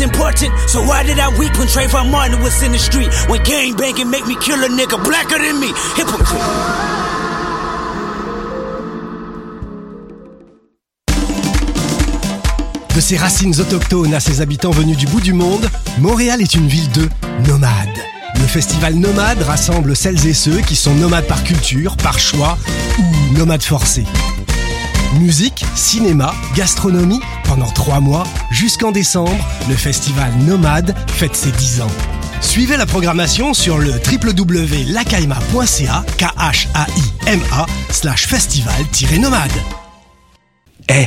important. So why did I weep when Martin was in the street? When gang make me kill a nigga blacker than me. Hypocrite. De ses racines autochtones à ses habitants venus du bout du monde, Montréal est une ville de nomades. Le festival Nomade rassemble celles et ceux qui sont nomades par culture, par choix ou nomades forcés. Musique, cinéma, gastronomie, pendant trois mois, jusqu'en décembre, le festival Nomade fête ses 10 ans. Suivez la programmation sur le www.lacaima.ca, k h a i m a slash festival-nomade. Eh,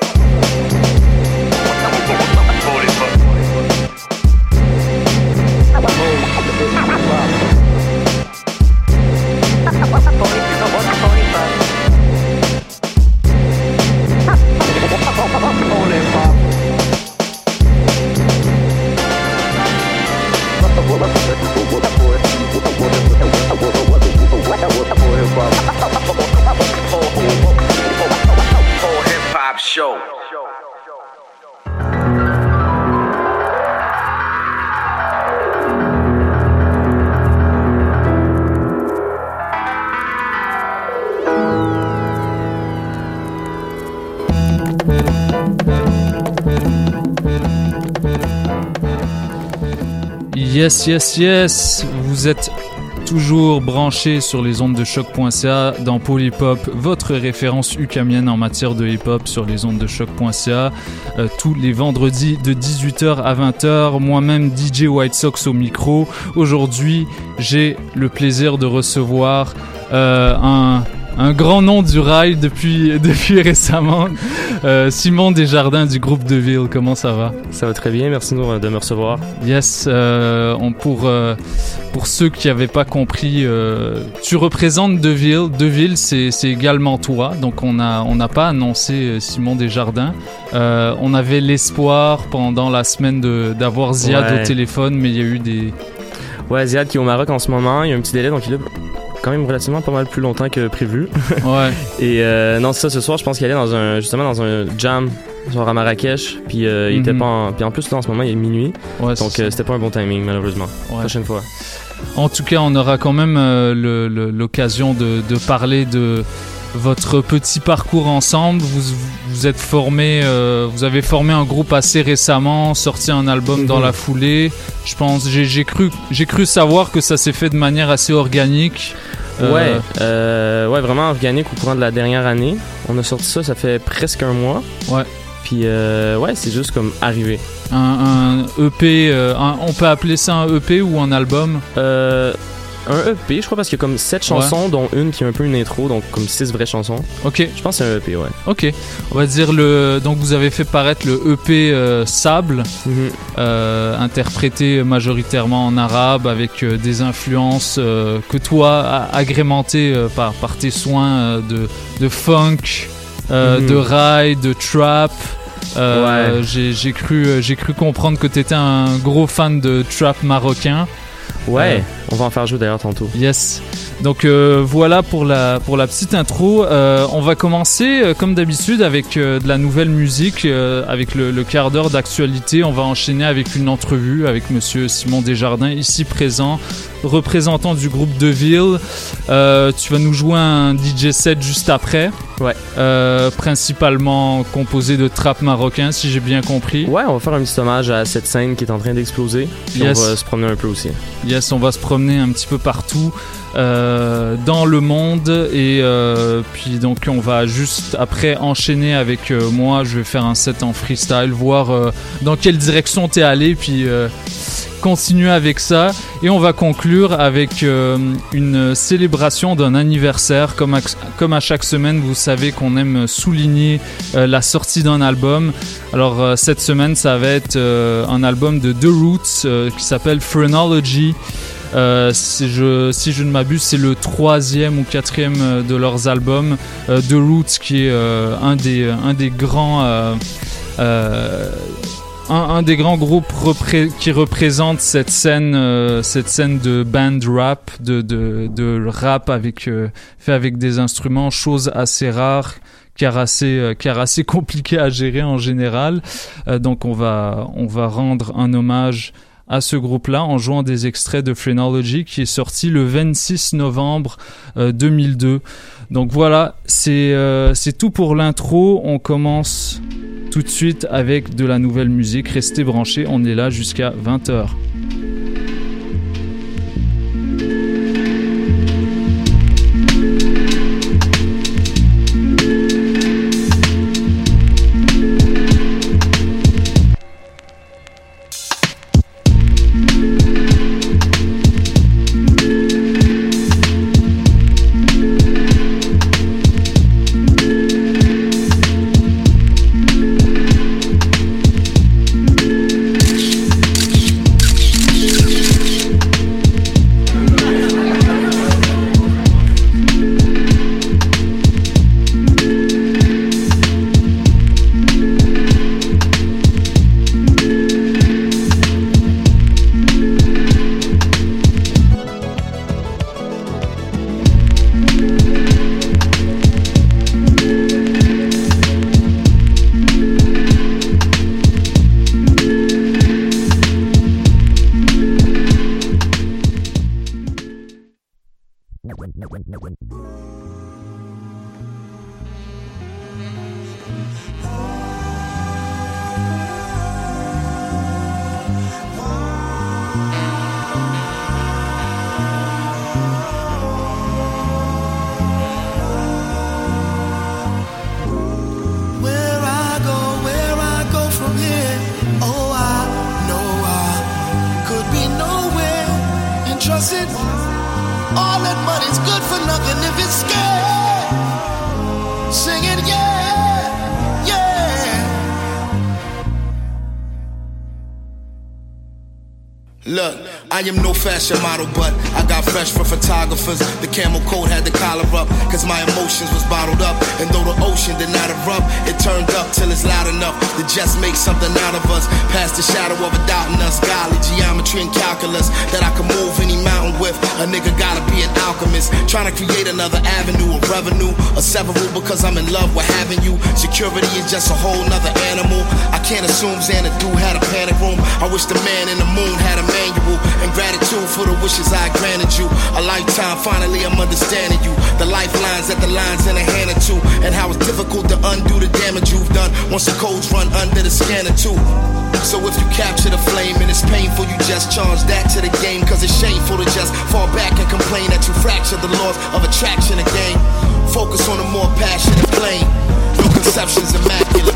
Yes, yes, yes. Vous êtes toujours branchés sur les ondes de choc.ca dans Polypop, votre référence ukamienne en matière de hip-hop sur les ondes de choc.ca. Euh, tous les vendredis de 18h à 20h. Moi-même, DJ White Sox au micro. Aujourd'hui, j'ai le plaisir de recevoir euh, un un grand nom du rail depuis, depuis récemment. Euh, Simon Desjardins du groupe De Ville, comment ça va? Ça va très bien, merci de de me recevoir. Yes, euh, on, pour, euh, pour ceux qui n'avaient pas compris, euh, tu représentes Deville. Deville, c'est c'est également toi. Donc, on n'a on n'a pas annoncé Simon Desjardins. On avait l'espoir pendant la semaine de- d'avoir Ziad Ouais. au téléphone, mais il y a eu des. Ouais, Ziad qui est au Maroc en ce moment, il y a un petit délai, donc il est là quand même relativement pas mal plus longtemps que prévu. Ouais. Et euh, non, c'est ça, ce soir, je pense qu'il allait dans un, justement dans un jam genre à Marrakech, puis euh, il était Mhm. pas en... Puis en plus, là, en ce moment, il est minuit, Ouais, donc euh, c'était pas un bon timing, malheureusement. Ouais. Prochaine fois. En tout cas, on aura quand même l'occasion de, de parler de votre petit parcours ensemble. Vous vous êtes formé, euh, vous avez formé un groupe assez récemment, sorti un album dans Mhm. la foulée. Je pense, j'ai cru, j'ai cru savoir que ça s'est fait de manière assez organique. Euh, Ouais, euh, ouais, vraiment organique au courant de la dernière année. On a sorti ça, ça fait presque un mois. Ouais. Puis ouais, c'est juste comme arrivé. Un, un EP, un- on peut appeler ça un EP ou un album? Un EP, je crois, parce qu'il y a comme sept chansons, dont une qui est un peu une intro, donc comme six vraies chansons. Ok. Je pense que c'est un EP, ouais. Ok, on va dire le. Donc vous avez fait paraître le EP euh, Sable, euh, interprété majoritairement en arabe avec euh, des influences que toi a- agrémentées par par tes soins de de funk, Mhm. de rail, de trap. Ouais. J'ai cru j'ai cru comprendre que t'étais un gros fan de trap marocain. Ouais, Euh, on va en faire jouer d'ailleurs tantôt. Yes. Donc euh, voilà pour la, pour la petite intro. Euh, on va commencer euh, comme d'habitude avec de la nouvelle musique, avec le, le quart d'heure d'actualité. On va enchaîner avec une entrevue avec Monsieur Simon Desjardins, ici présent, représentant du groupe Deville. Euh, tu vas nous jouer un DJ set juste après. Ouais. Euh, principalement composé de trap marocain, si j'ai bien compris. Ouais, on va faire un petit hommage à cette scène qui est en train d'exploser. Yes. on va se promener un peu aussi. Yes, on va se promener un petit peu partout euh, dans le monde et euh, puis donc on va juste après enchaîner avec moi. Je vais faire un set en freestyle, voir dans quelle direction t'es allé, puis continuer avec ça et on va conclure avec euh, une célébration d'un anniversaire. Comme à, chaque semaine, vous savez qu'on aime souligner euh, la sortie d'un album. Alors euh, cette semaine, ça va être un album de The Roots qui s'appelle Phrenology. Si, je, ne m'abuse, c'est le troisième ou quatrième de leurs albums. The Roots, qui est un des grands. Un, des grands groupes qui représente cette scène, euh, cette scène de band rap, de, rap avec, euh, fait avec des instruments, chose assez rare, car assez, euh, car à gérer en général. Euh, donc on va, on va rendre un hommage à ce groupe-là en jouant des extraits de Phrenology qui est sorti le 26 novembre euh, 2002. Donc voilà, c'est euh, c'est tout pour l'intro. On commence tout de suite avec de la nouvelle musique. Restez branchés, on est là jusqu'à 20h. Fashion model, but I got fresh for photographers. The camel coat had the collar up, cause my emotions was bottled up. And though the ocean did not erupt, it turned up till it's loud enough to just make something out of us. Past the shadow of a doubt in us, golly, geometry and calculus that I can move any mountain with. A nigga gotta be an alchemist, trying to create another avenue revenue or several because I'm in love with having you. Security is just a whole nother animal. I can't assume Xanadu had a panic room. I wish the man in the moon had a manual. And gratitude for the wishes I granted you. A lifetime, finally I'm understanding you. The lifelines that the lines in a hand or two. And how it's difficult to undo the damage you've done once the codes run under the scanner too. So if you capture the flame and it's painful, you just charge that to the game. Cause it's shameful to just fall back and complain that you fracture the laws of attraction again. Focus on a more passionate flame. No conception's immaculate.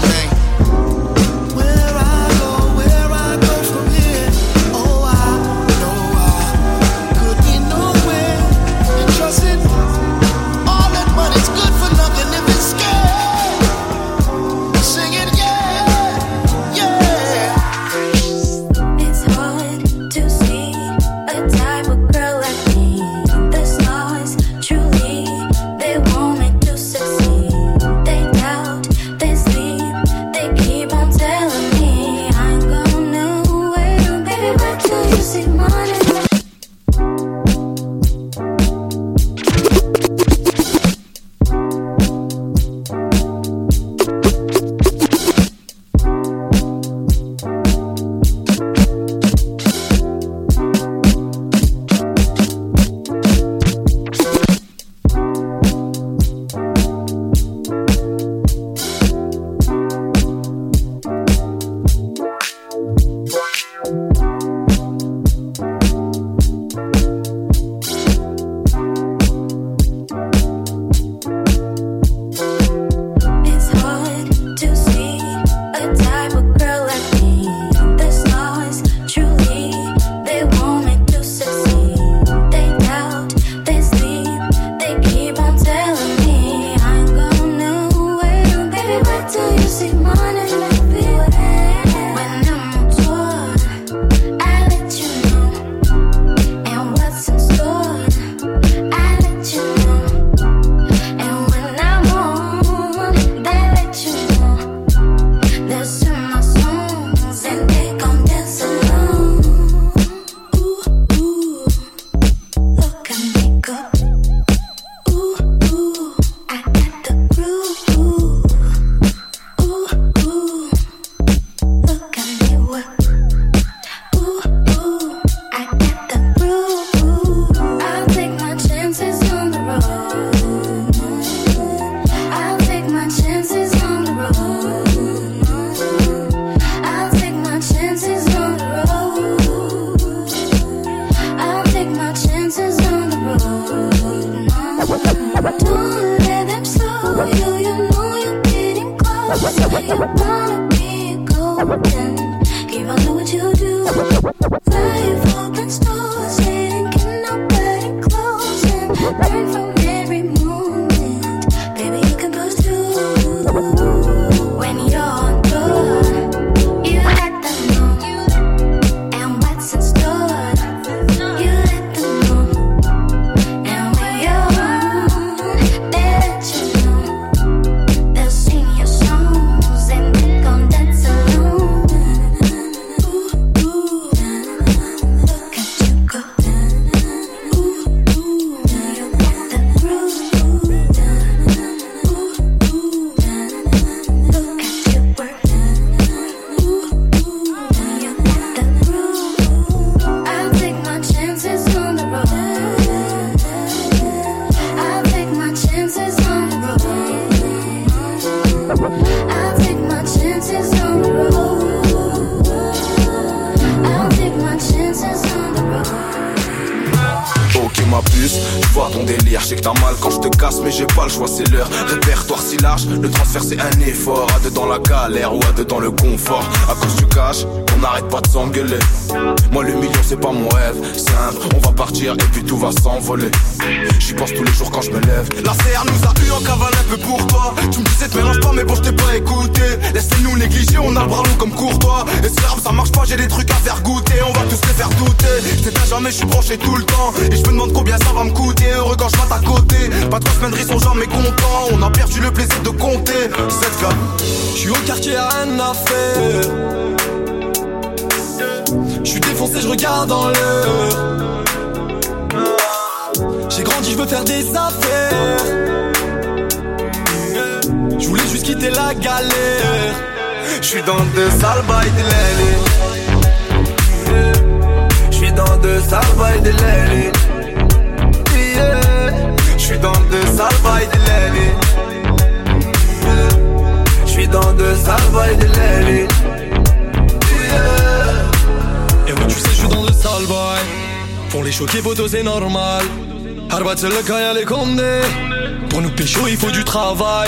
Pour nous pécho, il faut du travail.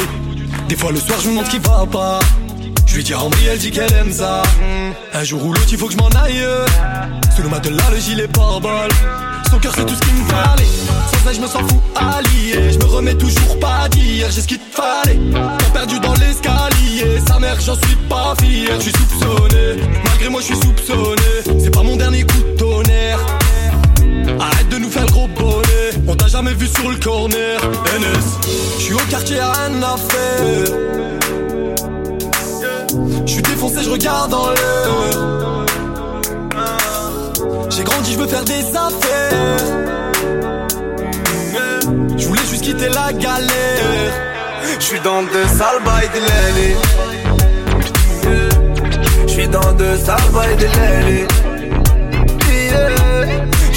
Des fois, le soir, je me demande ce qui va pas. Je lui dis Henri, elle dit qu'elle aime ça. Un jour ou l'autre, il faut que je m'en aille. Sous le matelas, le gilet pare-balles. Son cœur, c'est tout ce qu'il me fallait. Sans elle, je me sens fou allié. Je me remets toujours pas dire, j'ai ce qu'il te fallait. T'as perdu dans l'escalier. Sa mère, j'en suis pas fier. Je suis soupçonné. Malgré moi, je suis soupçonné. C'est pas mon dernier coup de tonnerre. Arrête de nous faire le gros bonnet. On t'a jamais vu sur le corner. NS, je suis au quartier à rien à faire. Je suis défoncé, je regarde dans l'heure. J'ai grandi, je veux faire des affaires. Je voulais juste quitter la galère. Je suis dans de sales bails. Je suis dans de sales bails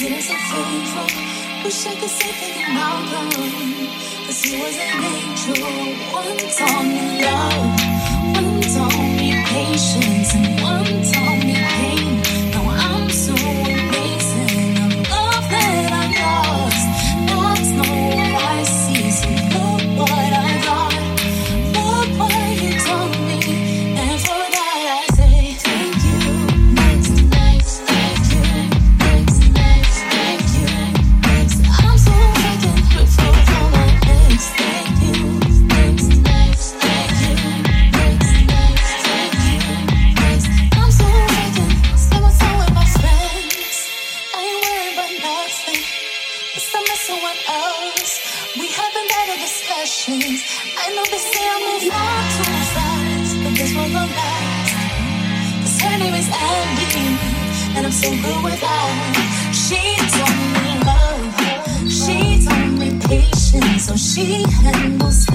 Piece of faithful. Wish I could say thank you, Malcolm. Cause he was an angel. One taught me love. One taught me patience. And one taught she handles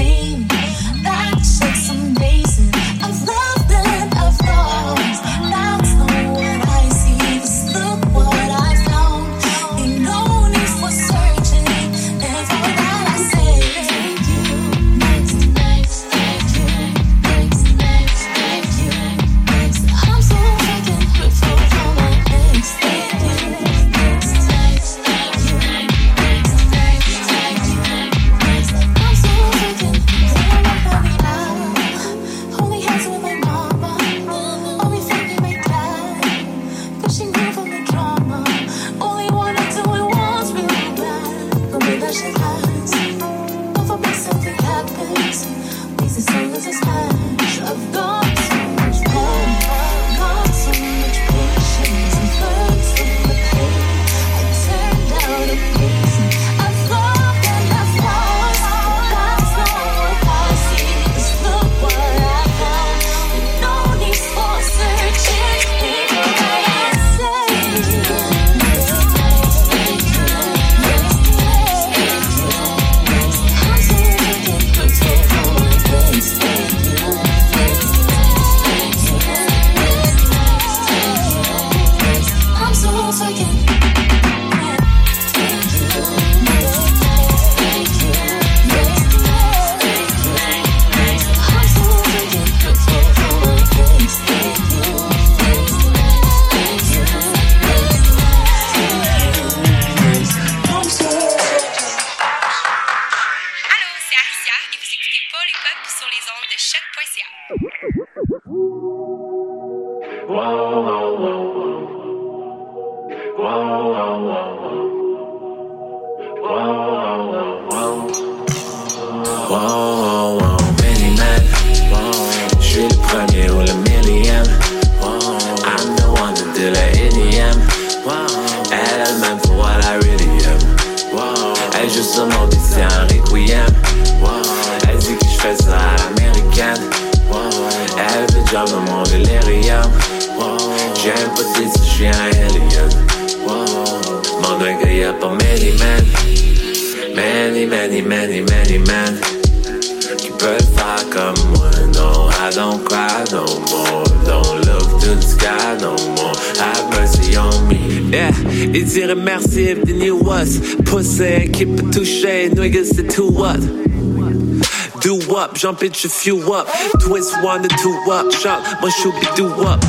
jump it, you few up. Twist one to two up, shot, my shoot be do up.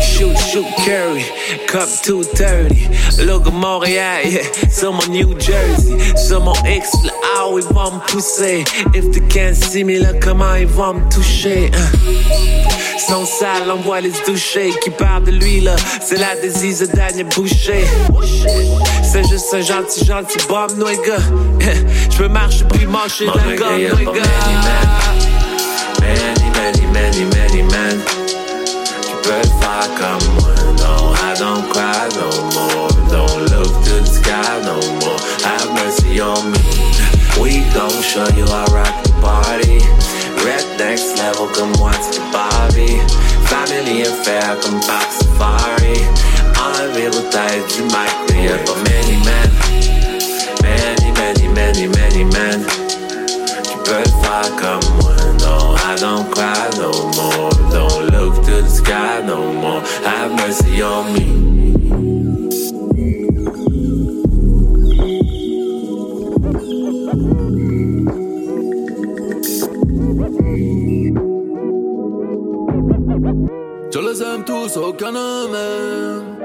shoot, shoot, carry, cup 230. Look at Montreal, yeah, some on New Jersey. Some on X, ah, ils vont me pousser. If they can't see me, là, comment ils vont me toucher? Son sale, on voit les doucher qui parle de lui là. C'est la disease de Daniel Boucher. C'est juste un gentil, gentil bomb, nigga. Je peux marcher puis marcher d'un gars, nigga. Many, many, many, men. Peux le faire comme moi. No, I don't cry no more. Don't look to the sky no more. Have mercy on me. We gon' show you how rock the party. Red next level, come watch the Bobby. Family affair, come back safari. Enlever bouteille du mic, mais y'a pas many men. Many, many, many, many men. Tu peux le faire comme moi. I don't cry no more. Don't look to the sky no more. Have mercy on me. Je les aime tous, aucun ne.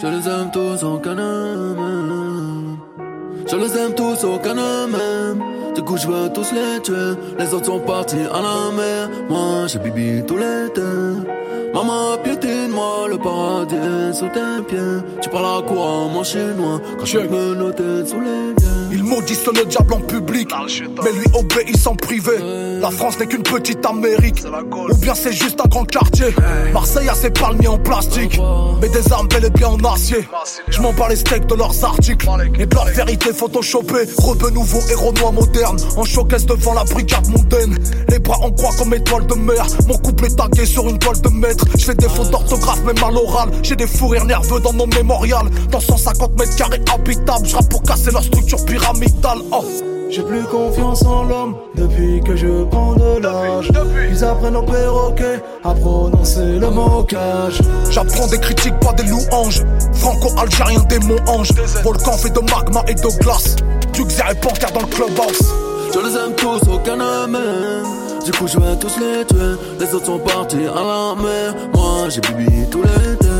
Je les aime tous, aucun ne. Je les aime tous, aucun ne m'aime. Du coup, je veux tous les tuer. Les autres sont partis à la mer. Moi, j'ai bibi tout l'été. Maman, piétine-moi, le paradis est sous tes pieds. Tu parles à quoi, mon chinois, quand je me noter sous les biens. Ils maudissent le diable en public, mais lui obéissent en privé. La France n'est qu'une petite Amérique, ou bien c'est juste un grand quartier. Marseille a ses palmiers en plastique, mais des armes bel et bien en acier. Je m'en bats les steaks de leurs articles et de leur vérité photoshopée. Rebeu nouveau, héros noir moderne, en showcase devant la brigade mondaine. Les bras en croix comme étoile de mer, mon couple est tagué sur une toile de maître. Je fais des fautes d'orthographe, même à l'oral. J'ai des fous rires nerveux dans nos mémorials. Dans 150 mètres carrés habitables, je pour casser leur structure Oh. J'ai plus confiance en l'homme depuis que je prends de l'âge. Ils apprennent au perroquet à prononcer le mocage. J'apprends des critiques, pas des louanges. Franco-algérien, démon ange. Volcan fait de magma et de glace. Duxer et Panthère dans le clubhouse. Je les aime tous, aucun ne. Du coup, je vais tous les tuer. Les autres sont partis à la mer. Moi, j'ai bibi tous les deux.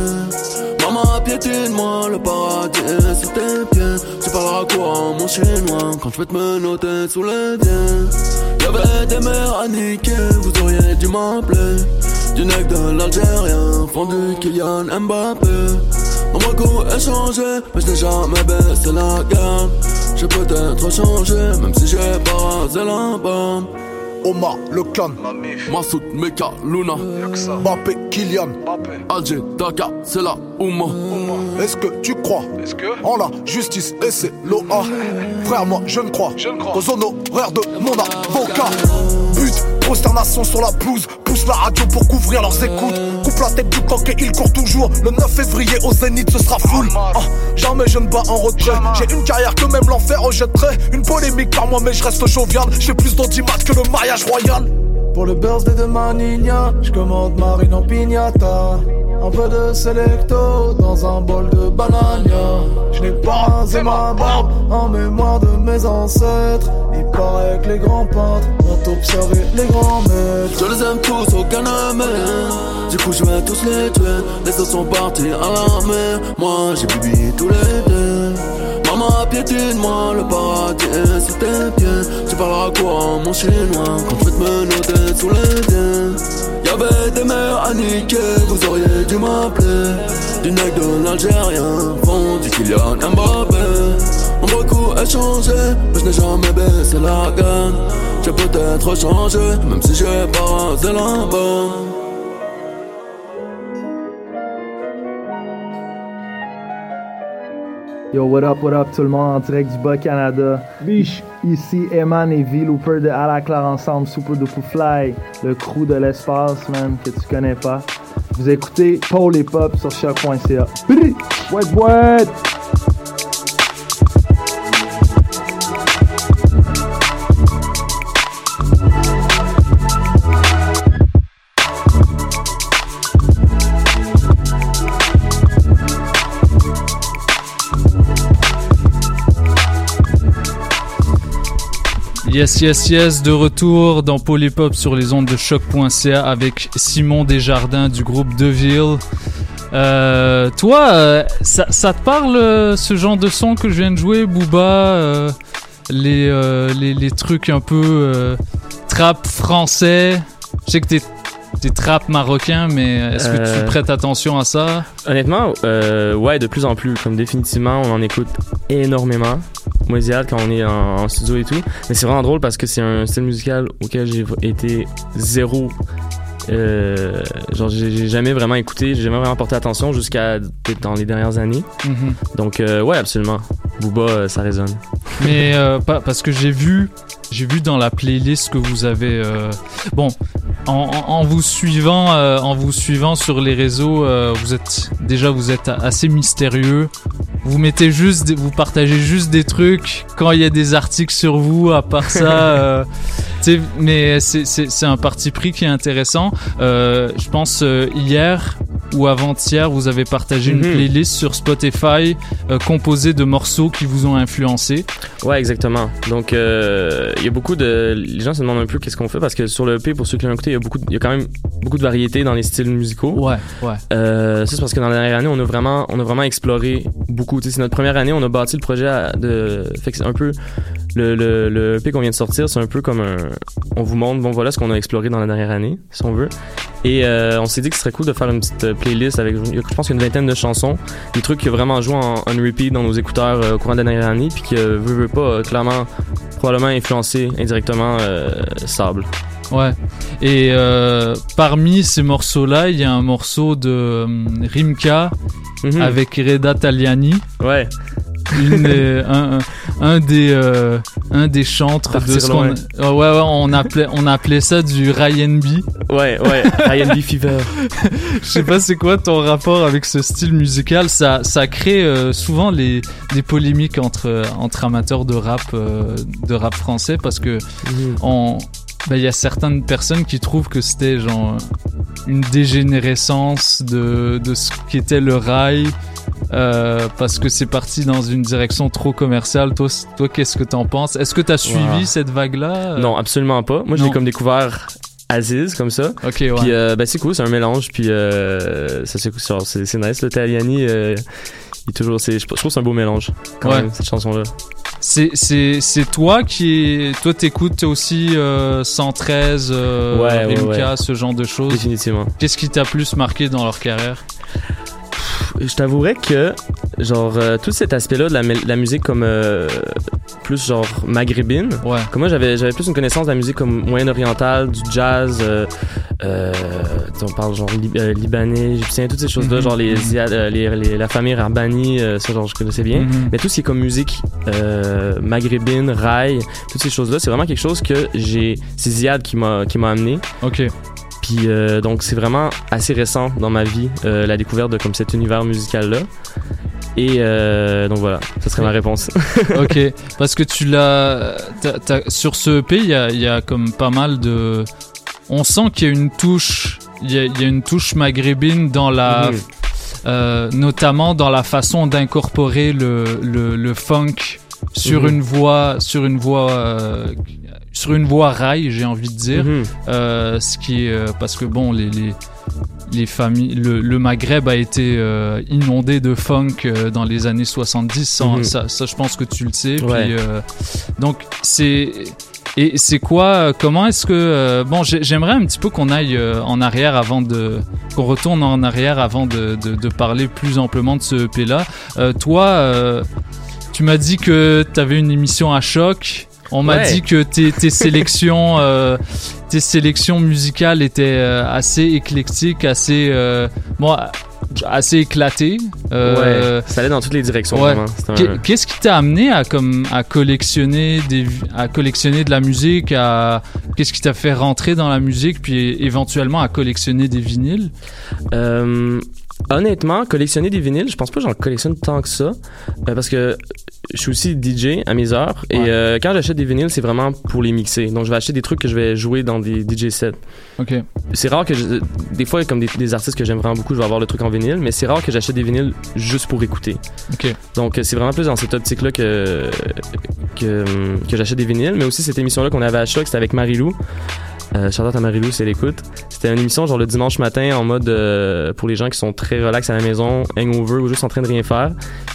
Piétine-moi, le paradis est sous tes pieds. Tu parleras quoi, mon chinois, quand je vais te me noter sous les biens. Y'avait des mères à niquer, vous auriez dû m'appeler. Du nec de l'Algérien, fondu Kylian Mbappé. Mon beaucoup est changé, mais je n'ai jamais baissé la gamme. J'ai peut-être changé, même si j'ai pas rasé la. Omar, le clan. Massoud, Meka, Luna. Mbappé, Kylian. Alger, Dakar, c'est la Ouma. Est-ce que tu crois en la justice et c'est l'OA Frère, moi je ne crois qu'aux honoraires de mon avocat. But, prosternation sur la pelouse, pousse la radio pour couvrir leurs écoutes. Coupe la tête du coq et il court toujours. Le 9 février au Zénith, ce sera full. Ah, jamais je ne bats en retrait. J'ai une carrière que même l'enfer rejetterait. Une polémique par moi, mais je reste jovial. J'ai plus d'audimat que le mariage royal. Pour le birthday de Manigna, je commande marine en pignata. Un peu de selecto dans un bol de banania. Je n'ai pas rasé ma barbe en mémoire de mes ancêtres. Il paraît que les grands peintres ont observé les grands maîtres. Je les aime tous, aucun ne m'aime. Du coup, je vais tous les tuer. Les autres sont partis à la mer. Moi, j'ai bibi tous les deux. Maman, piétine-moi, le paradis est sous tes pieds. Tu parleras quoi, mon chinois, quand je vais te me noter sous les biens. Y'avait des mères à niquer, vous auriez dû m'appeler. Du nec de l'Algérien, fond du Kylian Mbappé. Mon beaucoup a changé, mais je n'ai jamais baissé la gamme. J'ai peut-être changé, même si j'ai pas rasé la bombe. Yo, what up, what up tout le monde en direct du Bas-Canada. Biche. Ici Eman et V Looper de À la Claire Ensemble, Super Duper Fly, le crew de l'espace, man, que tu connais pas. Vous écoutez Paul et Pop sur choc.ca. Wet, wet! Yes, yes, yes, de retour dans Polypop sur les ondes de choc.ca avec Simon Desjardins du groupe Deville. Euh, toi, euh, ça, te parle euh, ce genre de son que je viens de jouer, Booba les, trucs un peu trap français? Je sais que t'es t'es trap marocain, mais est-ce que tu Euh, prêtes attention à ça? Honnêtement, euh, ouais, de plus en plus. Comme définitivement, on en écoute énormément. Moi, Ziad, quand on est en, en studio et tout. Mais c'est vraiment drôle parce que c'est un style musical auquel j'ai été zéro. Euh, genre, j'ai jamais vraiment écouté, j'ai jamais vraiment porté attention jusqu'à peut-être dans les dernières années. Mhm. Donc, euh, ouais, absolument. Booba, euh, ça résonne. Mais pas parce que j'ai vu, j'ai vu dans la playlist que vous avez. bon, en, en- en vous suivant, en vous suivant sur les réseaux, vous êtes déjà vous êtes assez mystérieux. Vous mettez juste, des- vous partagez juste des trucs quand il y a des articles sur vous. À part ça, mais c'est un parti pris qui est intéressant. Euh, je pense euh, hier ou avant-hier, vous avez partagé une Mhm. playlist sur Spotify euh, composée de morceaux qui vous ont influencé. Ouais, exactement. Donc, euh, il y a beaucoup de. Les gens se demandent un peu qu'est-ce qu'on fait parce que sur le EP, pour ceux qui l'ont écouté, il y a beaucoup, de- y a quand même beaucoup de variétés dans les styles musicaux. Ouais, ouais. Euh, ça, c'est parce que dans la dernière année, on a vraiment, on a vraiment exploré beaucoup. C'est notre première année, on a bâti le projet à- de. Fait que c'est un peu. Le, le, le EP qu'on vient de sortir, c'est un peu comme un. On vous montre, bon, voilà ce qu'on a exploré dans la dernière année, si on veut. Et on s'est dit que ce serait cool de faire une petite playlist avec, je pense, une vingtaine de chansons, des trucs qui ont vraiment joué en, en repeat dans nos écouteurs euh, au courant de la dernière année, puis qui, veut, veut pas, euh, clairement, probablement influencé indirectement euh, Sable. Ouais. Et parmi ces morceaux-là, il y a un morceau de Rimka Mhm. avec Reda Taliani. Ouais. Une un, des euh, un des chantres de ce qu'on ouais ouais on appelait on appelait ça du Ryan B. Ouais ouais Ryan B Fever. Je sais pas c'est quoi ton rapport avec ce style musical? Ça ça crée euh, souvent les des polémiques entre entre amateurs de rap euh, de rap français parce que on ben, il y a certaines personnes qui trouvent que c'était genre une dégénérescence de, de ce qu'était le rail euh, parce que c'est parti dans une direction trop commerciale. Toi, qu'est-ce que t'en penses? Est-ce que t'as suivi Wow. cette vague-là? Non, absolument pas. Moi, Non. comme découvert Aziz, comme ça. Ok, ouais. Puis, euh, ben, c'est cool, c'est un mélange. Puis, euh, ça, c'est, genre, c'est, c'est nice. Le Taliani, euh, est toujours, c'est, je trouve c'est un beau mélange, quand Ouais. même, cette chanson-là. C'est, c'est, c'est toi qui. Toi, t'écoutes aussi euh, 113, euh, Ouais, ouais, Rimka, ouais. ce genre de choses. Définitivement. Qu'est-ce qui t'a plus marqué dans leur carrière? Je t'avouerais que, genre, euh, tout cet aspect-là de la, la musique comme euh, plus genre maghrébine, ouais. comme moi j'avais, j'avais plus une connaissance de la musique comme moyen-orientale, du jazz, euh, on parle genre lib- libanais, égyptien, toutes ces choses-là, Mhm. genre les, les, les- la famille Rarbani, euh, ça genre je connaissais bien. Mhm. Mais tout ce qui est comme musique maghrébine, rail, toutes ces choses-là, c'est vraiment quelque chose que j'ai, c'est Ziad qui m'a, qui m'a amené. Ok. Puis euh, donc c'est vraiment assez récent dans ma vie euh, la découverte de comme cet univers musical là. Et euh, donc voilà, ça serait ma réponse. ok, parce que tu l'as. Sur ce EP, il y a, il y a comme pas mal de. On sent qu'il y a une touche. Il y a, il y a une touche maghrébine dans la. Notamment dans la façon d'incorporer le, le, le funk sur Mhm. une voix. Sur une voix. euh, sur une voie rail, j'ai envie de dire. Mhm. Euh, ce qui est. euh, parce que bon, les. les les familles, le, le Maghreb a été euh, inondé de funk euh, dans les années 70. Ça, Mhm. ça, ça, je pense que tu le sais. Ouais. Puis, donc, c'est. Et c'est quoi Comment est-ce que bon j'ai- J'aimerais un petit peu qu'on aille en arrière avant de qu'on retourne en arrière avant de, de, de parler plus amplement de ce EP là. Toi, tu m'as dit que tu avais une émission à choc. On m'a Ouais. dit que tes, tes sélections, euh, tes sélections musicales étaient euh, assez éclectiques, assez euh, bon, assez éclatées. Euh, ouais, ça allait dans toutes les directions Ouais. un- Qu'est-ce qui t'a amené à comme à collectionner des à collectionner de la musique à qu'est-ce qui t'a fait rentrer dans la musique puis éventuellement à collectionner des vinyles? Honnêtement, collectionner des vinyles, je pense pas que j'en collectionne tant que ça. euh, parce que je suis aussi DJ à mes heures. Et euh, quand j'achète des vinyles, c'est vraiment pour les mixer. Donc je vais acheter des trucs que je vais jouer dans des DJ sets. Ok. C'est rare que je- des fois comme des, des artistes que j'aime vraiment beaucoup, je vais avoir le truc en vinyle, mais c'est rare que j'achète des vinyles juste pour écouter. Ok. Donc euh, c'est vraiment plus dans cette optique là que que, que j'achète des vinyles, mais aussi cette émission-là qu'on avait à Choc, c'était avec Marilou. Euh, out à Marilou si elle écoute. C'était une émission genre le dimanche matin en mode euh, pour les gens qui sont très relax à la maison, hangover ou juste en train de rien faire.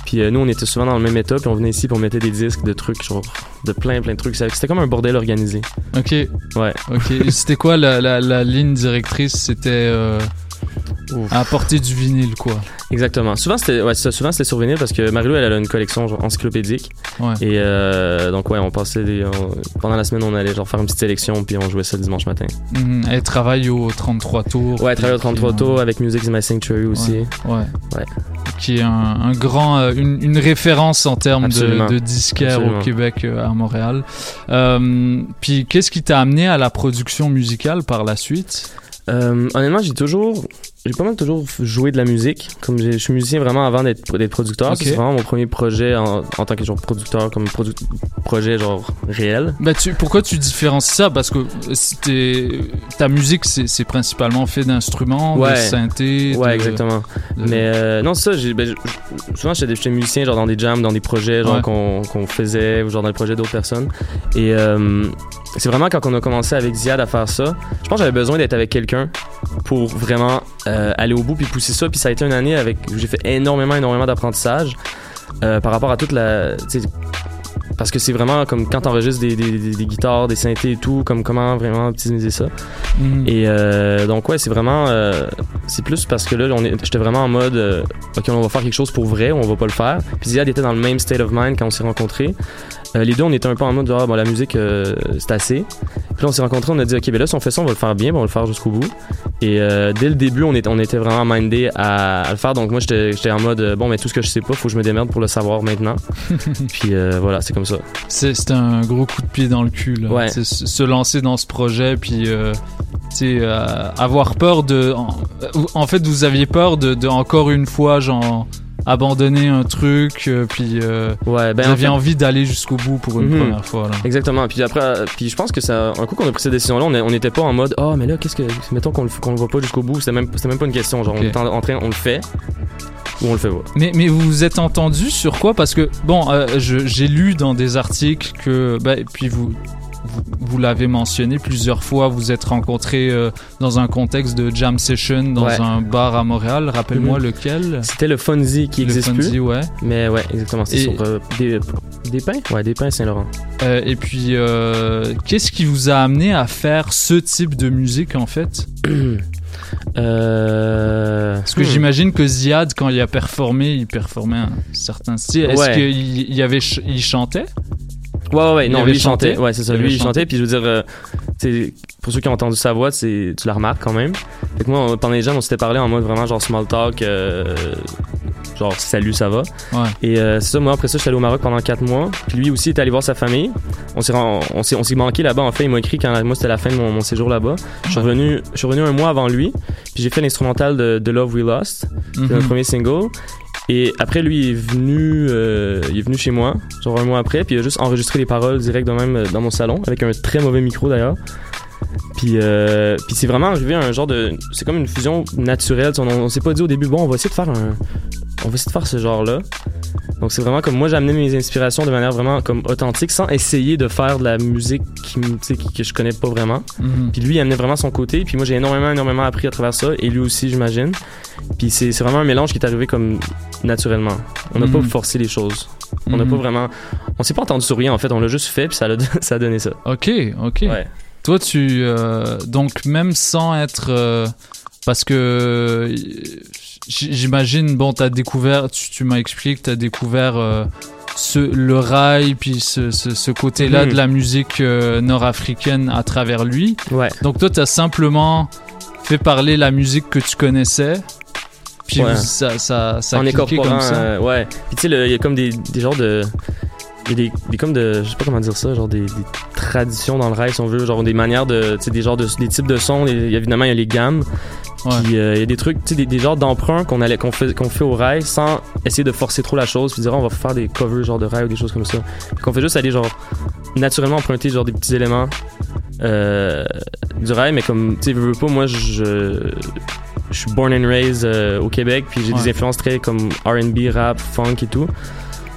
Puis euh, nous on était souvent dans le même état puis on venait ici pour mettre des disques de trucs genre de plein plein de trucs. C'était comme un bordel organisé. Ok. Ouais. Ok. C'était quoi la, la, la ligne directrice? C'était euh, apporter du vinyle, quoi. Exactement. Souvent c'était ouais, souvent c'était sur vinyle parce que Marilou elle a une collection genre encyclopédique. Ouais. Et euh, donc ouais, on passait des, on- pendant la semaine on allait genre faire une petite sélection puis on jouait ça le dimanche matin. Mhm. Elle travaille au 33 tours. Ouais, travailler au Qui- 33 qui- tours avec Music is My Sanctuary aussi. Ouais. ouais. Ouais. Qui est un, un grand, euh, une, une référence en termes de, Absolument. de disquaire Absolument. au Québec, euh, à Montréal. Euh, puis qu'est-ce qui t'a amené à la production musicale par la suite? Euh, honnêtement, j'ai toujours, j'ai pas mal toujours joué de la musique. Comme je suis musicien vraiment avant d'être producteur. Ok. C'est vraiment mon premier projet en, en tant que genre producteur, comme produ- projet genre réel. Bah tu, pourquoi tu différencies ça? Parce que ta musique, c'est principalement fait d'instruments, de synthé. Ouais, de- exactement. de- Mais euh, non, ça, ben, souvent j'étais musicien genre dans des jams, dans des projets genre Ouais. qu'on, qu'on faisait, ou genre dans les projets d'autres personnes. Et euh, c'est vraiment quand on a commencé avec Ziad à faire ça, je pense que j'avais besoin d'être avec quelqu'un pour vraiment euh, aller au bout puis pousser ça. Puis ça a été une année avec où j'ai fait énormément, énormément d'apprentissage euh, par rapport à toute la. Parce que c'est vraiment comme quand t'enregistres des, des, des, des guitares, des synthés et tout, comme comment vraiment optimiser ça. Mhm. Et euh, donc ouais, c'est vraiment, c'est plus parce que là, on est, j'étais vraiment en mode, ok, on va faire quelque chose pour vrai, on va pas le faire. Puis Ziad était dans le même state of mind quand on s'est rencontrés. Euh, les deux, on était un peu en mode, genre, bon, la musique, euh, c'est assez. Puis là, on s'est rencontrés, on a dit, ok, ben là, si on fait ça, on va le faire bien, ben, on va le faire jusqu'au bout. Et euh, dès le début, on, est, on était vraiment mindé à, à le faire. Donc moi, j'étais en mode, bon, mais tout ce que je sais pas, faut que je me démerde pour le savoir maintenant. Puis voilà, c'est comme ça. C'est un gros coup de pied dans le cul. Là. Ouais. Se lancer dans ce projet, puis tu sais, avoir peur de. En, en fait, vous aviez peur de, de encore une fois, genre abandonner un truc, euh, puis euh, Ouais, ben, vous en fait- envie d'aller jusqu'au bout pour une Mhm. première fois. Là. Exactement. Puis après, euh, puis je pense que ça, un coup qu'on a pris cette décision-là, on n'était pas en mode, oh, mais là, qu'est-ce que, mettons qu'on le, qu'on le voit pas jusqu'au bout. C'était même, même pas une question. Genre, on est en, train, on le fait ou on le fait pas. Mais, mais vous vous êtes entendu sur quoi? Parce que, bon, euh, j'ai lu dans des articles que, bah, et puis vous, vous, vous l'avez mentionné plusieurs fois, vous êtes rencontrés euh, dans un contexte de jam session dans Ouais. un bar à Montréal. Rappelle-moi Mhm. lequel C'était le Fonzie qui Le existe Fonzie, plus. ouais. Mais ouais, exactement. C'est sur euh, des, des pains. Ouais, des pains Saint-Laurent. Euh, et puis, euh, qu'est-ce qui vous a amené à faire ce type de musique en fait? Euh... Parce que j'imagine que Ziad, quand il a performé, il performait un certain style. Est-ce Ouais. qu'il il y avait, ch- il chantait? Ouais, ouais, non, lui il chantait. Ouais, c'est ça. Lui il chantait. Puis je veux dire, euh, pour ceux qui ont entendu sa voix, tu la remarques quand même. Fait que moi, on- pendant les jams, on s'était parlé en mode vraiment genre small talk, euh, genre salut, ça va. Ouais. Et euh, c'est ça, moi après ça, je suis allé au Maroc pendant 4 mois. Puis lui aussi était allé voir sa famille. On s'est on s'est on s'est manqué là-bas. En fait, il m'a écrit quand moi c'était la fin de mon, mon séjour là-bas. Je suis revenu, je suis revenu un mois avant lui. Puis j'ai fait l'instrumental de, de Love We Lost, c'est Mhm. notre premier single. Et après, lui, est venu, euh, il est venu chez moi, genre un mois après, puis il a juste enregistré les paroles direct de même dans mon salon, avec un très mauvais micro d'ailleurs. Puis, euh, puis c'est vraiment arrivé à un genre de, c'est comme une fusion naturelle. On, on s'est pas dit au début, bon, on va essayer de faire un, on va essayer de faire ce genre-là. Donc c'est vraiment comme moi, j'ai amené mes inspirations de manière vraiment comme authentique, sans essayer de faire de la musique qui, qui- que je connais pas vraiment. Mhm. Puis lui, il amenait vraiment son côté. Puis moi, j'ai énormément, énormément appris à travers ça. Et lui aussi, j'imagine. Puis c'est vraiment un mélange qui est arrivé comme naturellement. On n'a pas forcé les choses. On n'a pas vraiment. On s'est pas entendu sur rien en fait. On l'a juste fait. Puis ça a, ça a donné ça. Ok, ok. Ouais. Toi, tu euh, donc même sans être euh, parce que j'imagine bon, t'as découvert, tu, tu m'as expliqué t'as découvert euh, ce le rail puis ce, ce, ce côté-là Mhm. de la musique euh, nord-africaine à travers lui. Ouais. Donc toi, t'as simplement fait parler la musique que tu connaissais. Puis Ouais. ça, ça, ça a en comme ça. euh, ouais. Puis tu sais, il y a comme des, des genres de. Il y a des, des comme de. Je sais pas comment dire ça, genre des, des traditions dans le rail, si on veut. Genre des manières de. Tu sais, des genres de. Des types de sons. évidemment, il y a les gammes. Puis euh, il y a des trucs, tu sais, des, des genres d'emprunts qu'on allait qu'on fait, qu'on fait au rail sans essayer de forcer trop la chose. Puis dire, Ah, on va faire des covers genre de rail ou des choses comme ça. Puis qu'on fait juste aller, genre, naturellement emprunter, genre, des petits éléments euh, du rail. Mais comme, tu sais, veux, veux pas, moi, je. Je suis born and raised euh, au Québec, puis j'ai Ouais. des influences très comme R&B, rap, funk et tout.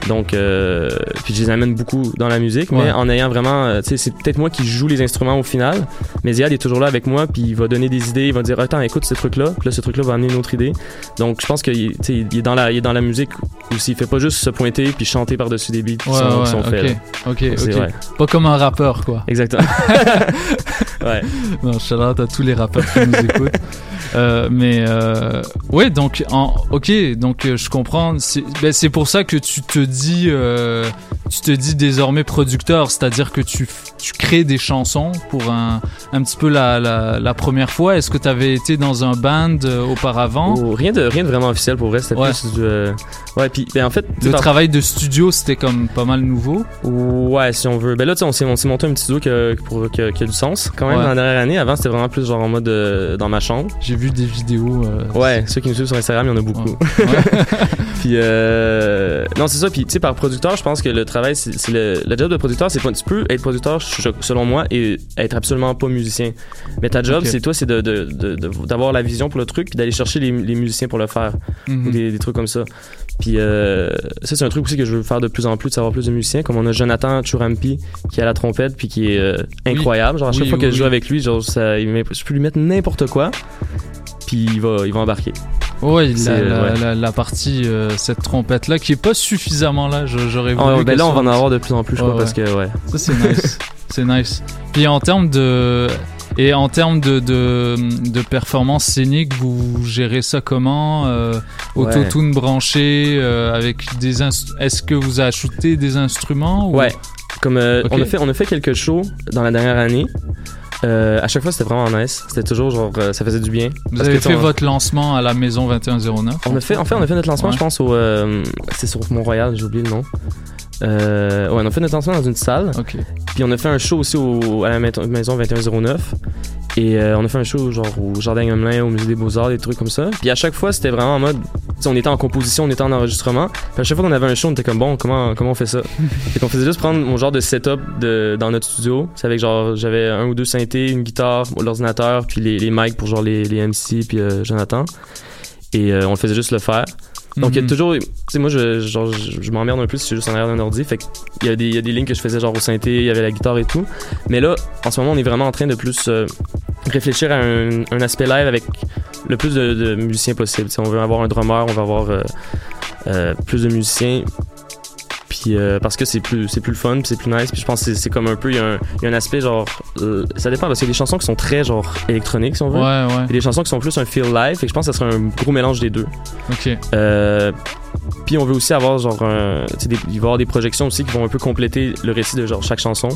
Donc, euh, puis je les amène beaucoup dans la musique, mais Ouais. en ayant vraiment, euh, tu sais, c'est peut-être moi qui joue les instruments au final, mais Ziad est toujours là avec moi, puis il va donner des idées, il va dire, attends, écoute ce truc-là, puis là, ce truc-là va amener une autre idée. Donc, je pense qu'il il est dans la, il est dans la musique aussi, il fait pas juste se pointer puis chanter par-dessus des beats qui Ouais, sont, ouais, qui sont faits. ok, là. ok, ok. ouais. Pas comme un rappeur, quoi. Exactement. ouais. Non, shout out à tous les rappeurs qui nous écoutent. Euh, mais ouais, donc en, ok, donc je comprends. C'est ben, c'est pour ça que tu te dis, euh, tu te dis désormais producteur, c'est-à-dire que tu, crées des chansons pour un, un petit peu la, la, la première fois. Est-ce que tu avais été dans un band euh, auparavant? Oh, rien de rien de vraiment officiel pour vrai, c'était Ouais. plus du, euh, ouais, puis ben, en fait, Le travail de studio, c'était comme pas mal nouveau. Ouais, si on veut. Ben là, on s'est on s'est monté un petit studio pour, qui a du sens quand même Ouais. dans la dernière année. Avant, c'était vraiment plus genre en mode dans ma chambre. J'ai vu des vidéos. Ouais, ceux qui nous suivent sur Instagram, il y en a beaucoup. puis, non, c'est ça. Puis, tu sais, par producteur, je pense que le travail, c'est le, le job de producteur, c'est pas. Tu peux être producteur, selon moi, et être absolument pas musicien. Mais ta job, c'est toi, c'est de- de- de- de- d'avoir la vision pour le truc, puis d'aller chercher les, les musiciens pour le faire. Mhm. Ou des, des trucs comme ça. Puis, euh, ça, c'est un truc aussi que je veux faire de plus en plus, de savoir plus de musiciens. Comme on a Jonathan Churampi, qui a la trompette, puis qui est euh, incroyable. Genre, à chaque Oui, fois que oui, je joue avec lui, genre, ça, il m'imp- je peux lui mettre n'importe quoi, puis il va, il va embarquer. Ouais, a la, ouais. la- la partie, euh, cette trompette-là, qui est pas suffisamment là, j'aurais Ah voulu. ouais, ben là, on va en avoir de plus en plus, je crois, Ouais, parce que, ouais. Ça, c'est nice. c'est nice. Puis en termes de. Et en termes de, de, de performance scénique, vous gérez ça comment euh, Ouais. Autotune branché euh, avec des Est-ce que vous ajoutez des instruments ou- Ouais. Comme euh, on a fait on a fait quelques shows dans la dernière année. Euh, à chaque fois c'était vraiment nice. C'était toujours genre euh, ça faisait du bien. Vous Parce avez que, fait on- votre lancement à la maison 2109 On a fait en fait on a fait notre lancement Ouais. je pense au euh, c'est sur Mont-Royal, j'ai oublié le nom. Euh, ouais, on a fait notre lancement dans une salle. Puis on a fait un show aussi au, à la maison maison 2109. Et euh, on a fait un show genre au Jardin Gamelin, au Musée des Beaux-Arts, des trucs comme ça. Puis à chaque fois, c'était vraiment en mode. on était en composition, on était en enregistrement. Puis à chaque fois qu'on avait un show, on était comme bon, comment, comment on fait ça? Fait qu'on faisait juste prendre mon genre de setup de, dans notre studio. C'est avec genre, j'avais un ou deux synthés, une guitare, l'ordinateur, puis les, les mics pour genre les, les MC, puis euh, Jonathan. Et on le faisait juste le faire. Donc, il y a Mhm. toujours. Tu sais, moi, je, genre, je, je m'emmerde un peu si je suis juste en arrière d'un ordi. Fait qu'il y, a des- il y a des lignes que je faisais genre au synthé, il y avait la guitare et tout. Mais là, en ce moment, on est vraiment en train de plus euh, réfléchir à un, un aspect live avec le plus de, de musiciens possible. Sais, on veut avoir un drummer, on veut avoir euh, euh, plus de musiciens. Puis euh, parce que c'est plus c'est plus le fun, c'est plus nice. Puis je pense que c'est- comme un peu il y, a un- il y a un aspect genre euh, ça dépend parce qu'il y a des chansons qui sont très genre électroniques si on veut. Ouais, ouais. Et des chansons qui sont plus un feel live. Et je pense que ça serait un gros mélange des deux. Ok. Euh, puis on veut aussi avoir genre un, des- il va y avoir des projections aussi qui vont un peu compléter le récit de genre chaque chanson.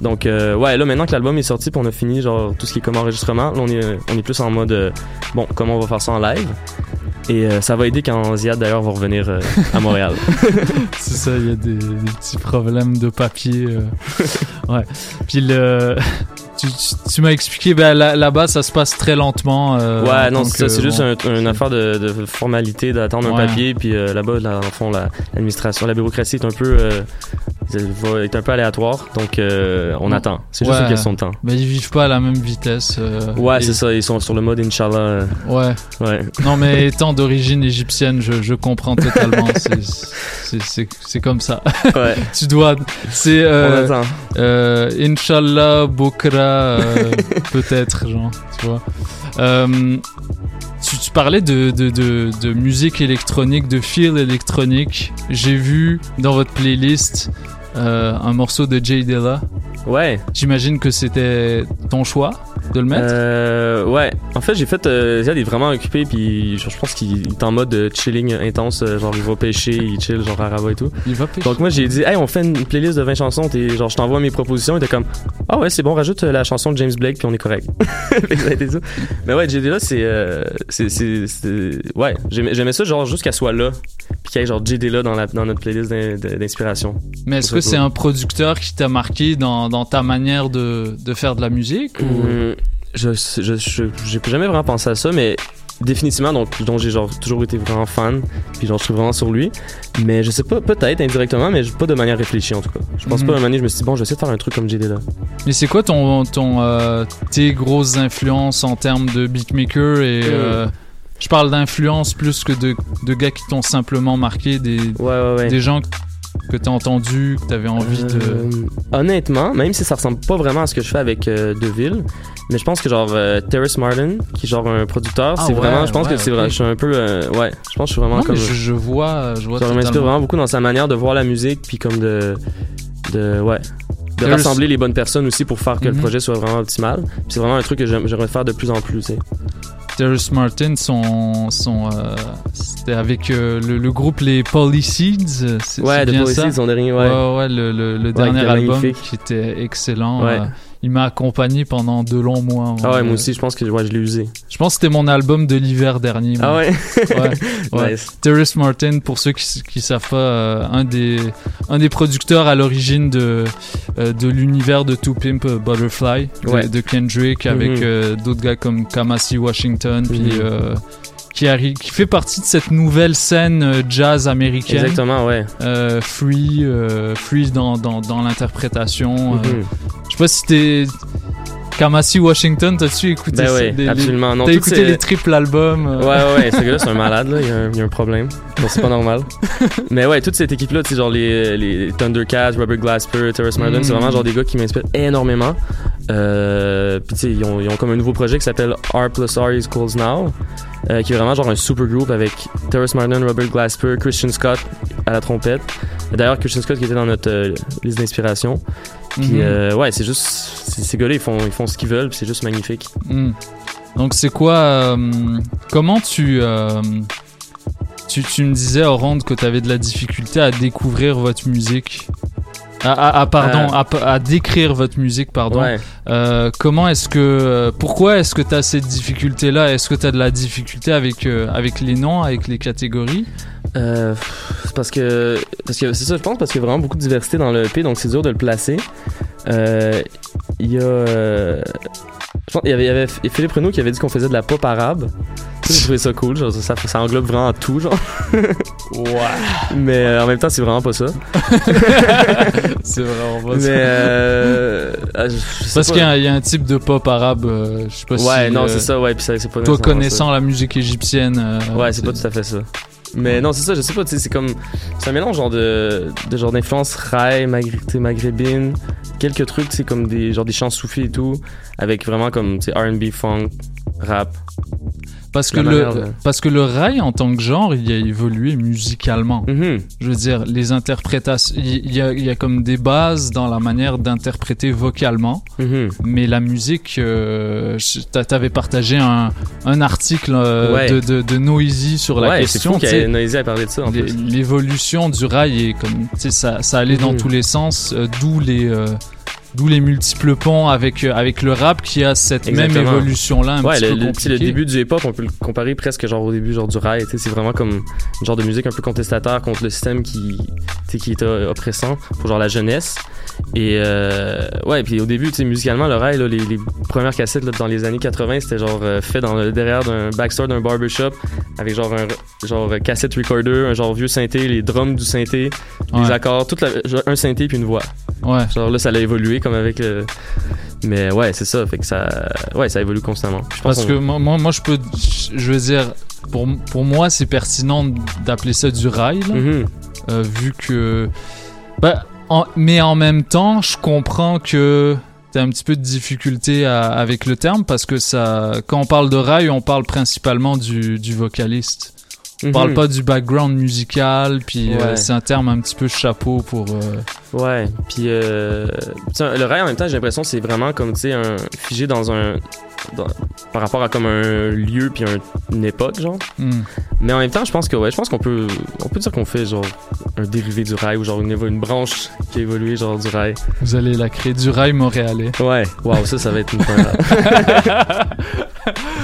Donc euh, ouais là maintenant que l'album est sorti puis on a fini genre tout ce qui est comme enregistrement, là on est on est plus en mode euh, bon comment on va faire ça en live? Et euh, ça va aider quand Ziad d'ailleurs va revenir euh, à Montréal. C'est ça, il y a des, des petits problèmes de papier. euh. ouais. Puis le. Tu, m'as expliqué, ben, là- là-bas, ça se passe très lentement. euh, ouais, non, c'est ça, c'est euh, juste un- une affaire de, de formalité, d'attendre Ouais. un papier, puis euh, là-bas, là, en fond, la- l'administration, la bureaucratie est un peu, euh, est un peu aléatoire, donc euh, on attend. C'est juste Ouais. une question de temps. Ben, ils vivent pas à la même vitesse. euh, Ouais, et- c'est ça, ils sont sur le mode Inch'Allah. euh, Ouais. Ouais. Non, mais étant d'origine égyptienne, je, je comprends totalement. C'est- comme ça. Ouais. tu dois. C'est. Euh, On attend. euh, Inch'Allah, Bokra, euh, peut-être, genre, tu vois. Euh, tu, tu parlais de, de, de, de musique électronique, de feel électronique. J'ai vu dans votre playlist euh, un morceau de Jay Dilla. Ouais. J'imagine que c'était ton choix de le mettre. Euh, ouais. En fait, j'ai fait. Euh, Ziad est vraiment occupé, puis genre, je pense qu'il est en mode euh, chilling intense. Genre, il va pêcher, il chill, genre à Rabat et tout. Il va pêcher. Donc, moi, j'ai dit, hey, on fait une playlist de 20 chansons, genre, je t'envoie mes propositions. Il était comme, ah ouais, c'est bon, rajoute la chanson de James Blake, puis on est correct. Fait que ça a été ça. Mais ouais, JD là, c'est. euh, c'est- c'est- c'est- ouais, j'aimais ça, genre, juste qu'elle soit là, puis qu'il y ait genre JD là dans, la, dans notre playlist d'in- d'inspiration. Mais est-ce que c'est un producteur qui t'a marqué dans, dans ta manière de, de faire de la musique ou... Hum, je j'ai jamais vraiment pensé à ça mais définitivement donc dont j'ai genre toujours été vraiment fan puis genre je suis vraiment sur lui mais je sais pas peut-être indirectement mais pas de manière réfléchie en tout cas je pense Mhm. pas un moment donné je me suis dit bon je vais essayer de faire un truc comme JD là Mais c'est quoi ton, ton, euh, tes grosses influences en termes de beatmaker et Mm. euh, je parle d'influence plus que de, de gars qui t'ont simplement marqué, des, ouais, ouais. des gens que t'as entendu, que t'avais envie de. Euh, honnêtement, même si ça ressemble pas vraiment à ce que je fais avec euh, Deville, mais je pense que genre euh, Terrace Martin, qui est genre un producteur, Ah c'est ouais, vraiment, je pense ouais, que c'est ok. vrai, je suis un peu, euh, ouais, je pense que je suis vraiment Non, comme. je, je vois, je vois Ça m'inspire vraiment beaucoup dans sa manière de voir la musique, puis comme de, de ouais, de rassembler les bonnes personnes aussi pour faire que Mhm. le projet soit vraiment optimal. C'est vraiment un truc que j'aime- j'aimerais faire de plus en plus. tu sais. Terrace Martin, son, son, euh, c'était avec euh, le, le groupe les Polyseeds. euh, Ouais, The Polyseeds, son dernier, ouais. ouais, ouais, le, le- le dernier album magnifique. qui était excellent. Ouais. Euh, il m'a accompagné pendant de longs mois. Ah ouais, Euh, moi aussi, je pense que ouais, je l'ai usé. Je pense que c'était mon album de l'hiver dernier. Ah moi. ouais? ouais, ouais. Nice. Terrace Martin, pour ceux qui, qui savent pas, euh, un des un des producteurs à l'origine de euh, de l'univers de To Pimp Butterfly de, Ouais. de Kendrick avec Mhm. euh, d'autres gars comme Kamasi Washington puis Mhm. euh, qui arrive qui fait partie de cette nouvelle scène euh, jazz américaine. Exactement, ouais. Euh, free euh, free dans dans, dans l'interprétation. euh. Mhm. Je sais pas si t'es Kamasi Washington, t'as-tu écouté Ben ouais, des- absolument. T'as écouté ces- les triples albums euh? Ouais, ouais, ce gars-là, c'est un malade, là. Il y a un, il y a un problème. Bon, c'est pas normal. Mais ouais, toute cette équipe-là, tu sais, genre les, les Thundercats, Robert Glasper, Terrace Martin, Mm. c'est vraiment genre des gars qui m'inspirent énormément. Euh, puis tu sais, ils ont, ils ont comme un nouveau projet qui s'appelle R plus R equals Now, euh, qui est vraiment genre un super groupe avec Terrace Martin, Robert Glasper, Christian Scott à la trompette. D'ailleurs, Christian Scott qui était dans notre euh, liste d'inspiration. Puis Mhm. ouais, c'est juste, c'est- ces gars-là, ils font, ils font ce qu'ils veulent, puis c'est juste magnifique. Hmm. Donc c'est quoi Comment tu, tu tu me disais au ronde que tu avais de la difficulté à découvrir votre musique? À, à- à- pardon Euh. à, à décrire votre musique pardon Ouais. Euh, comment est-ce que euh, pourquoi est-ce que tu as cette difficulté là est-ce que tu as de la difficulté avec euh, avec les noms avec les catégories? C'est parce que parce que c'est ça je pense parce qu'il y a vraiment beaucoup de diversité dans le EP donc c'est dur de le placer il y a il y avait, il y avait Philippe Renaud qui avait dit qu'on faisait de la pop arabe j'ai trouvé ça cool genre, ça, ça englobe vraiment tout genre ouais mais euh, en même temps c'est vraiment pas ça c'est vraiment pas mais ça. euh, ah, je- parce qu'il y, a un- il y a un type de pop arabe euh, je sais pas ouais si non euh, c'est ça ouais puis ça, c'est pas toi connaissant ça. la musique égyptienne Ouais, c'est pas tout à fait ça. Mais non, c'est ça, je sais pas, tu c'est comme. C'est un mélange genre de, de genre d'influence rail, maghrébine, quelques trucs, c'est comme des genre des chants soufis et tout, avec vraiment comme, tu sais, RB, funk, rap. Parce que, le, de- parce que le rail en tant que genre, il a évolué musicalement. Mm-hmm. Je veux dire, les interprétations, il y a, il y a comme des bases dans la manière d'interpréter vocalement, Mhm. mais la musique, euh, t'avais partagé un, un article euh, Ouais. de, de, de Noisy sur la ouais, c'est question. fou sais, qu'il a parlé de ça en. L'évolution du rail est comme, ça, ça allait dans Mhm. tous les sens, euh, d'où les, euh, d'où les multiples ponts avec, euh, avec le rap qui a cette même évolution-là un ouais, petit le, peu compliquée. le début du hip-hop, on peut le comparer presque genre au début genre du rail. C'est vraiment comme une genre de musique un peu contestataire contre le système qui, qui est oppressant pour genre la jeunesse. Et euh, ouais, puis au début, musicalement, le rail, là, les, les premières cassettes là, dans les années 80, c'était genre euh, fait dans le derrière d'un backstore d'un barbershop avec genre un genre cassette recorder, un genre vieux synthé, les drums du synthé, Ouais. les accords, tout la- genre, un synthé puis une voix. Ouais. Genre là, ça a évolué comme avec le. Mais ouais, c'est ça. Fait que ça. Ouais, ça évolue constamment. Je pense Parce que moi, moi, je peux, je veux dire, pour, pour moi, c'est pertinent d'appeler ça du rail, là, Mhm. euh, vu que, bah, en- mais en même temps, je comprends que t'as un petit peu de difficulté à- avec le terme parce que ça, quand on parle de rail, on parle principalement du, du vocaliste. On Mhm. parle pas du background musical, puis euh, c'est un terme un petit peu chapeau pour. euh, Ouais, puis euh, le rail en même temps, j'ai l'impression c'est vraiment comme tu sais un figé dans un dans- par rapport à comme un lieu puis un- une époque genre. Hmm. Mais en même temps, je pense que ouais, je pense qu'on peut on peut dire qu'on fait genre un dérivé du rail ou genre une, une branche qui a évolué genre du rail. Vous allez la créer du rail montréalais. Ouais, waouh, ça ça va être une.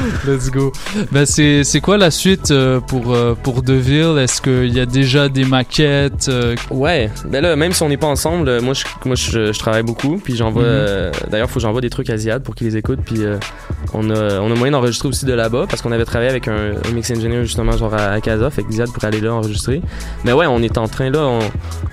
Let's go. Ben c'est c'est quoi la suite euh, pour euh, pour Deville? Est-ce qu'il y a déjà des maquettes euh, Ouais, ben là, même si on n'est pas ensemble, moi, je, moi je, je travaille beaucoup, puis j'envoie. Mhm. D'ailleurs, faut que j'envoie des trucs à Ziad pour qu'il les écoute, puis on, a, on a moyen d'enregistrer aussi de là-bas, parce qu'on avait travaillé avec un, un mix engineer justement, genre à, à Casa, fait que Ziad pourrait aller là enregistrer. Mais ouais, on est en train là. On...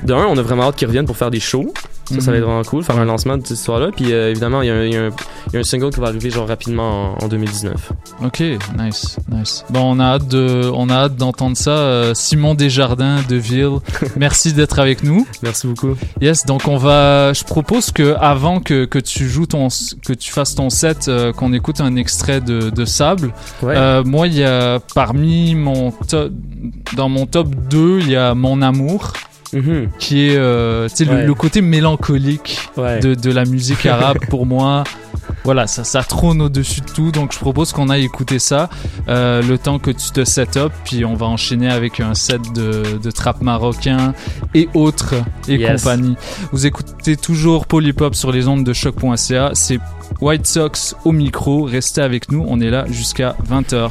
De un, on a vraiment hâte qu'il revienne pour faire des shows. Ça, ça va être Mhm. vraiment cool, faire un lancement de cette histoire-là. Puis euh, évidemment, il y, a un- y y a single qui va arriver genre rapidement en, en 2019. Ok, nice, nice. Bon, on a hâte de, on a hâte d'entendre ça. Euh, Simon Desjardins de Ville, merci d'être avec nous. Merci beaucoup. Yes, donc on va, je propose que avant que, que tu joues ton, que tu fasses ton set, euh, qu'on écoute un extrait de, de Sable. Ouais. Euh, moi, il y a parmi mon top, dans mon top 2, il y a Mon Amour. Qui est euh, le- côté mélancolique Ouais. de, de la musique arabe pour moi. Voilà, ça, ça trône au-dessus de tout. Donc je propose qu'on aille écouter ça euh, le temps que tu te set up. Puis on va enchaîner avec un set de, de trap marocain et autres et Yes. compagnie. Vous écoutez toujours Polypop sur les ondes de choc.ca. C'est White Sox au micro. Restez avec nous. On est là jusqu'à 20h.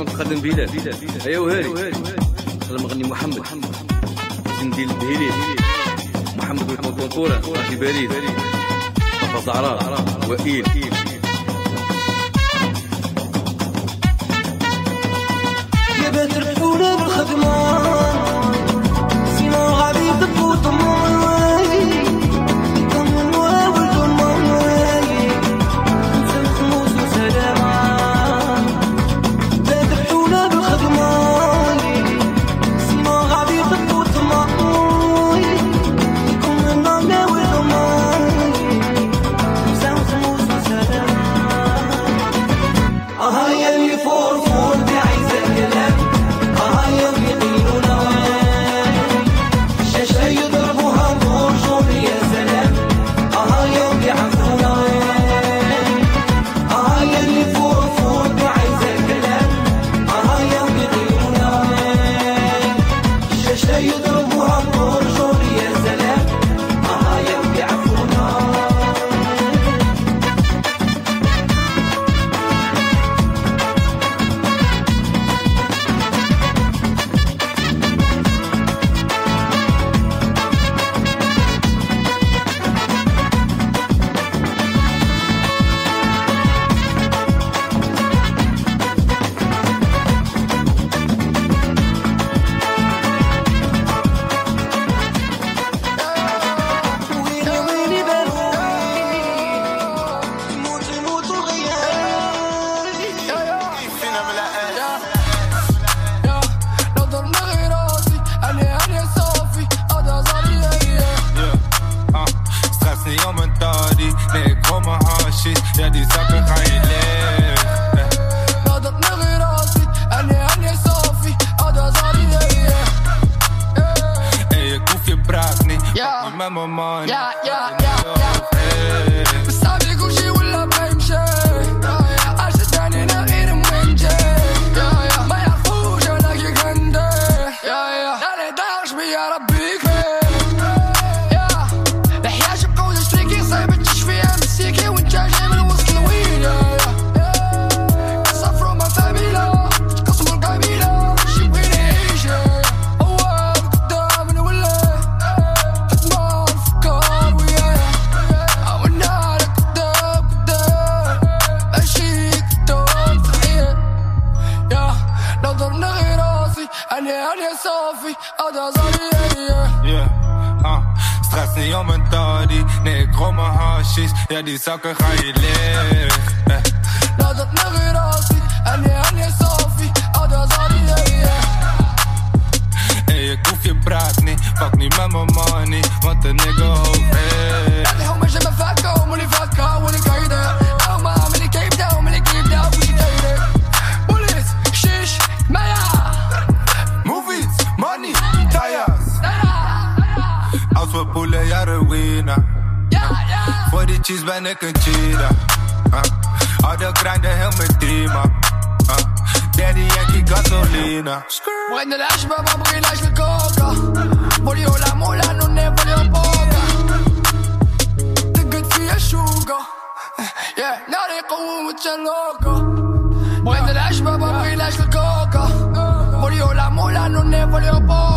السون تقدم بلال هيا أيوة وهاري خدم غني محمد. زندي البهيلي. محمد والطنطوره أخي بريد بابا زعراء وائل niet om een toddy. Nee, ik room mijn hashies, ja die zakken ga je leeg. Eh. Laat het nog weer en je oh, en je Sophie, al dat zal die. Hey, ik hoef je praat niet, pak niet met mijn money, want de nigga hoofd eh. Precies ben ik een cheater. Uh. uh. Al the grinden heel mijn team up. Uh. Daddy Yankee gasolina. Prende el ash, papá, porque el ash me coca. Murió la mula, no ne murió poca. Te good for your. Yeah, now they go with your loco. Prende el ash, papá, porque el ash coca. Murió la mula, no ne murió poca.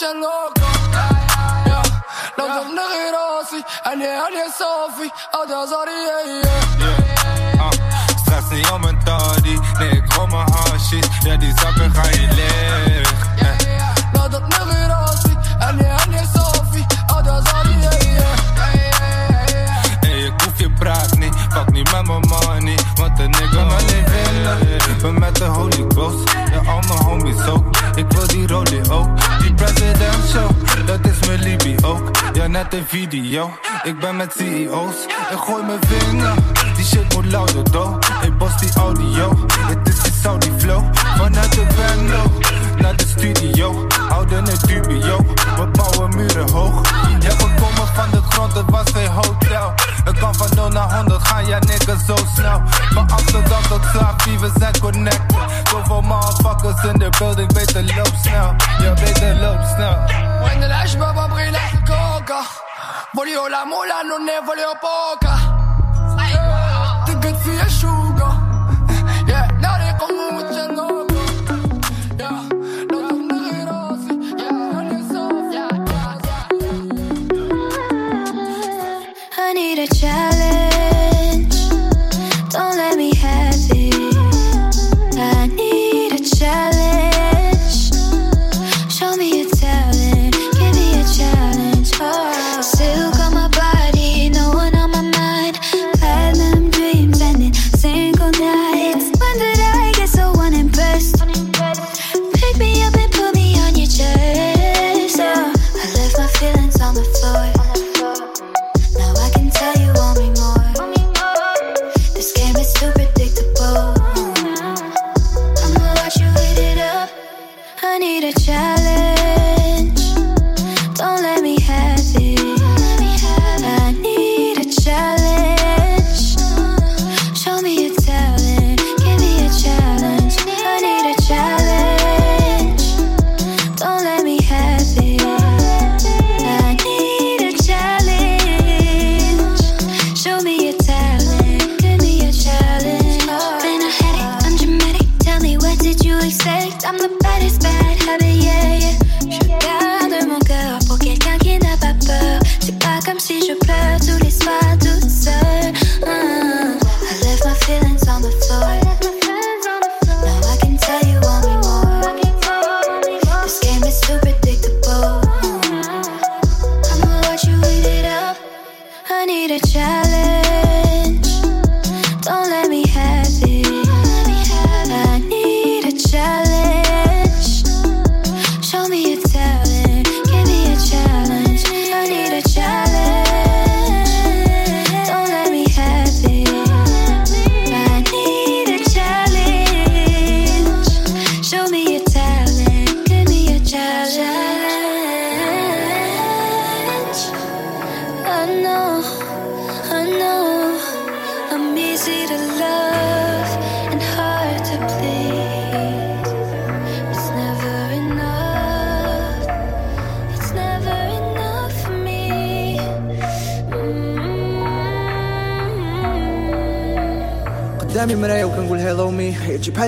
قوة الشلوكة يا لو ضرنا غير راسي انا انا صافي هذا صاري Stress niet om mijn toddy. Nee, ik rol mijn hashies. Ja, die zakken ga je leeg. Eh. لو ضرنا غير راسي انا انا صافي هذا صاري Hey, ik hoef je praat niet, fuck niet met mijn money Want een nigga maar niet winnen Ik ben met de holy ghost, ja al mijn homies ook Ik wil die rollie ook, mijn Libby ook, ja net een video. Ik ben met CEO's, ik gooi mijn vinger. Die shit moet louder though, ik bos die audio. Het is die Saudi flow, vanuit de bando Naar de studio, houden het dubio. We bouwen muren hoog, ja we komen van de grond, het was geen hotel het kan van 0 naar 100, ga jij nikken zo snel. Van Amsterdam tot slaap, wie we zijn connected. Zoveel motherfuckers in de building, beter loop snel. Ja, beter loop snel. Prende la jpe, va briller su coca. Volio la mula, non ne volio poca. Te gut für ihr Schuh.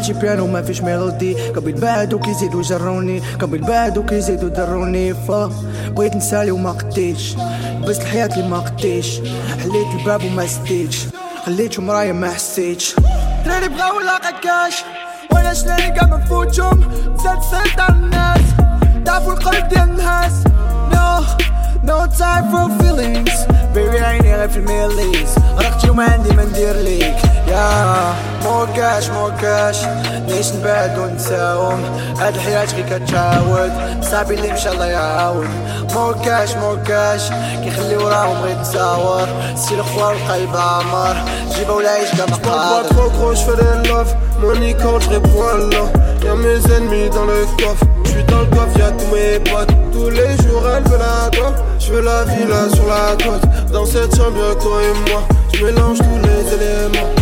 يجي بحال شي بيانو ما فيش ميلودي قبل بعدو كيزيدو جروني قبل بعدو كيزيدو دروني فا بغيت نسالي وما قديتش لبست الحياة اللي ما قديتش حليت الباب وما سديتش خليتو مراية ما حسيتش دراري بغاو لاقى كاش وأنا شناني قاع منفوتهم زاد على الناس ضعفوا القلب ديال الناس No, no time for feelings. Baby عيني غير في الميليز غرقتي وما عندي ما ندير ليك يا مو كاش مو كاش نعيش نبعد ونساوم هاد الحياة غير كتعاود صاحبي اللي مشى الله يعاود مو كاش مو كاش كيخلي وراهم غير نساور سير الخوا والقلب عمر جيبه ولا عيش كما pas قادر trop gros, je fais des love. Money quand je réponds à l'or. Y'a mes ennemis dans le coffre. Je suis dans le coffre, y'a tous mes potes. Tous les jours, elle veut la dope. Je veux la villa sur la côte. Dans cette chambre, y'a toi et moi. Je mélange tous les éléments.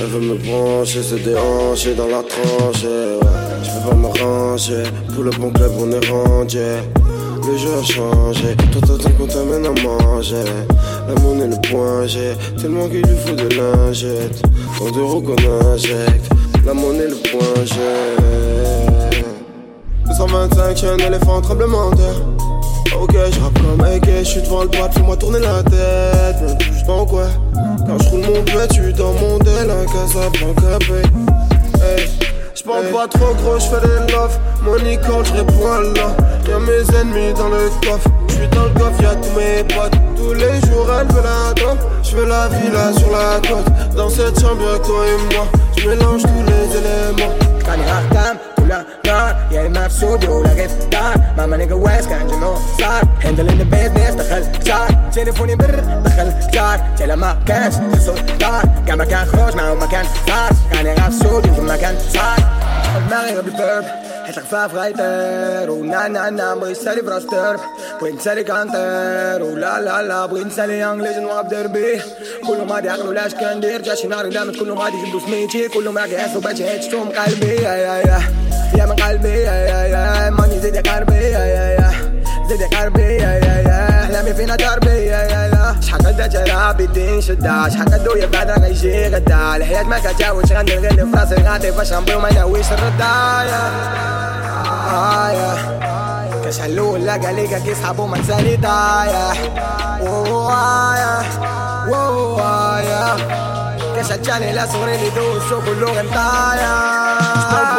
Elle veut me brancher, se déhancher dans la tranche. Je veux pas me ranger, pour le bon club on est rendu. Le jeu a changé, toi t'attends qu'on t'amène à manger. La monnaie le point j'ai tellement qu'il lui faut de lingettes. Tant d'euros qu'on injecte, la monnaie le point j'ai. 225, j'ai un éléphant tremblement terre. Ok, je rappe comme AK, je suis devant le boîte, fais-moi tourner la tête. En quoi Quand je roule mon pet, tu dans mon dél, un Casablanca, babe. Hey. J'pense pas trop gros, j'fais des love. Money quand j'réponds à l'or. Y'a mes ennemis dans le coffre. J'suis dans le coffre, y'a tous mes potes. Tous les jours, elle veut la dope. J'veux la villa sur la côte. Dans cette chambre, y'a toi et moi. J'mélange tous les éléments. كان يختم كل نار يا اما في استوديو ولا غير في الدار ماما نيجا ويس كان جميع صار هندل ان بيزنس دخل شار تليفوني بر دخل شار تلا ما كانش دار كان مكان خروج مع مكان صار كان يغاب استوديو في مكان صار دماغي غير بالبرب حيت الخفاف غايطير ونا نا نا بغي نسالي براس درب بغي نسالي كانتير ولا لا لا بغي نسالي انجليزي نوقف دربي كلهم غادي يعقلوا لاش كندير جا شي نهار قدامك كلهم غادي يجبدوا سميتي كلهم راك يحسوا باش هيتشتو من قلبي يا يا يا يا من قلبي يا يا يا ماني زيد يا قلبي يا يا يا زيد يا قلبي يا يا جرابي الدين شداش حتى دويا بعد راه يجي غدا الحياة ما كتعاودش غندير غير في راسي غادي. فاش غنبغي وما ناويش الرداية آية كشحال الأول لا قال لي كي صحابو ما نساني ضايع ووايا ووايا كشحال الثاني لا صغري اللي دوز شوفو اللغة مطايح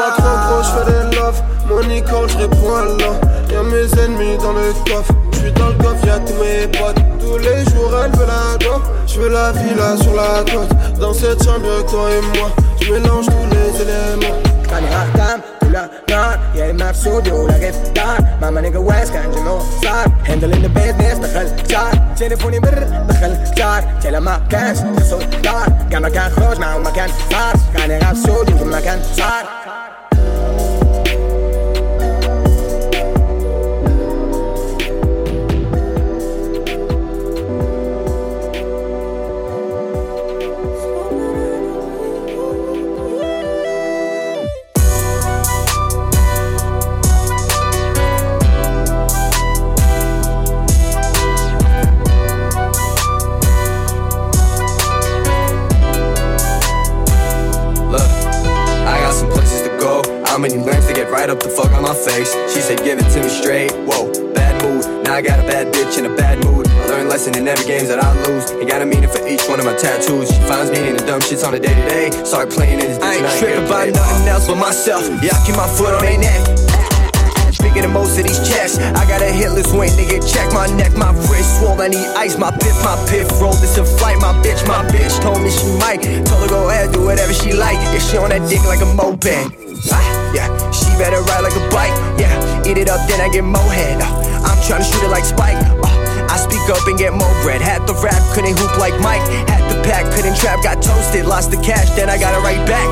gros, j'fais des love. Money quand j'réponds à l'or. Y'a mes ennemis dans le coffre. J'suis dans le coffre, y'a tous mes potes. Tous les jours, elle veut la dope. J'veux la villa sur la côte. Dans cette chambre, y'a toi et moi. J'mélange tous les éléments. كان يختم كل نار يا اما في استوديو ولا غير في الدار ماما نيجا ويس كان جميع صار هندل ان بيزنس دخل شار تليفوني بر دخل شار تلا ما كانش دار كان مكان خروج مع مكان صار كان يغاب استوديو في مكان صار Right up the fuck on my face? She said, give it to me straight. Whoa, bad mood. Now I got a bad bitch in a bad mood. I learn lesson in every games that I lose. Ain't got a meaning for each one of my tattoos. She finds meaning in dumb shits on a day to day. Start playing in this. I ain't tripping by nothing else but myself. Yeah, I keep my foot on their neck. Bigger than most of these checks. I got a hit list to get checked. My neck, my wrist swole. I need ice. My piff, my piff roll. This a flight. My bitch, my bitch told me she might. Told her go ahead, do whatever she like. Yeah, she on that dick like a moped. Ah, yeah, she better ride like a bike. Yeah, eat it up, then I get more head. Uh, I'm tryna shoot it like Spike. Uh, I speak up and get more bread. Had the rap, couldn't hoop like Mike. Had the pack, couldn't trap, got toasted. Lost the cash, then I got it right back.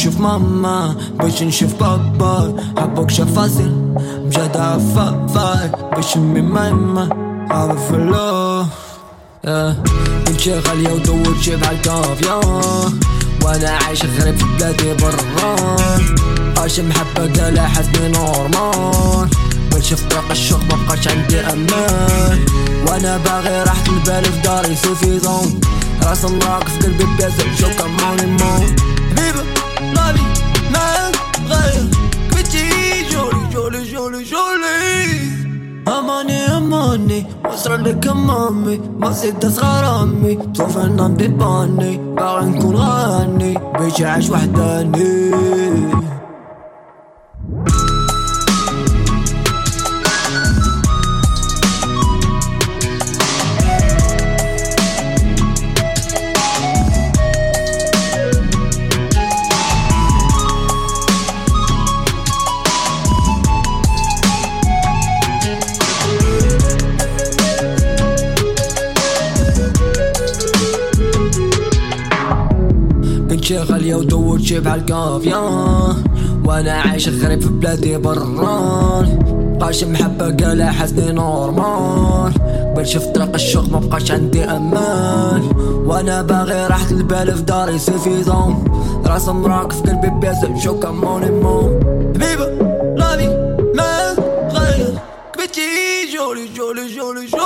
نشوف ماما باش نشوف بابا. حبك شفازل بجد عفافاي باش أمي ماما عرف الله. آه، كل شي غالية ودور جيب عالكافية وأنا عايش غريب في بلادي برا. عايش محبة قالها حسبي نورمال. باش في طريق الشوق مبقاش عندي أمان. وأنا باغي راحة البال في داري سوفيزون راس الله في قلبي بيزن شو كموني مون حبيبة مالي معاك غير بيتي جولي جولي جولي جولي اماني اماني وصر لك امامي ما زدت اصغر طوف النوم بيباني باغي نكون غاني بيجي عايش وحداني وتوتشي بحال كافيان وأنا عايش غريب في بلادي بران. بقاش محبة قالها حزني نورمال. بمشي في طريق الشوق ما بقاش عندي أمان. وأنا باغي راحة البال في داري سيفيزون راس مراك في قلبي بياسم شو كموني مون حبيبة لافي ما غير كبتي جولي جولي جولي جولي.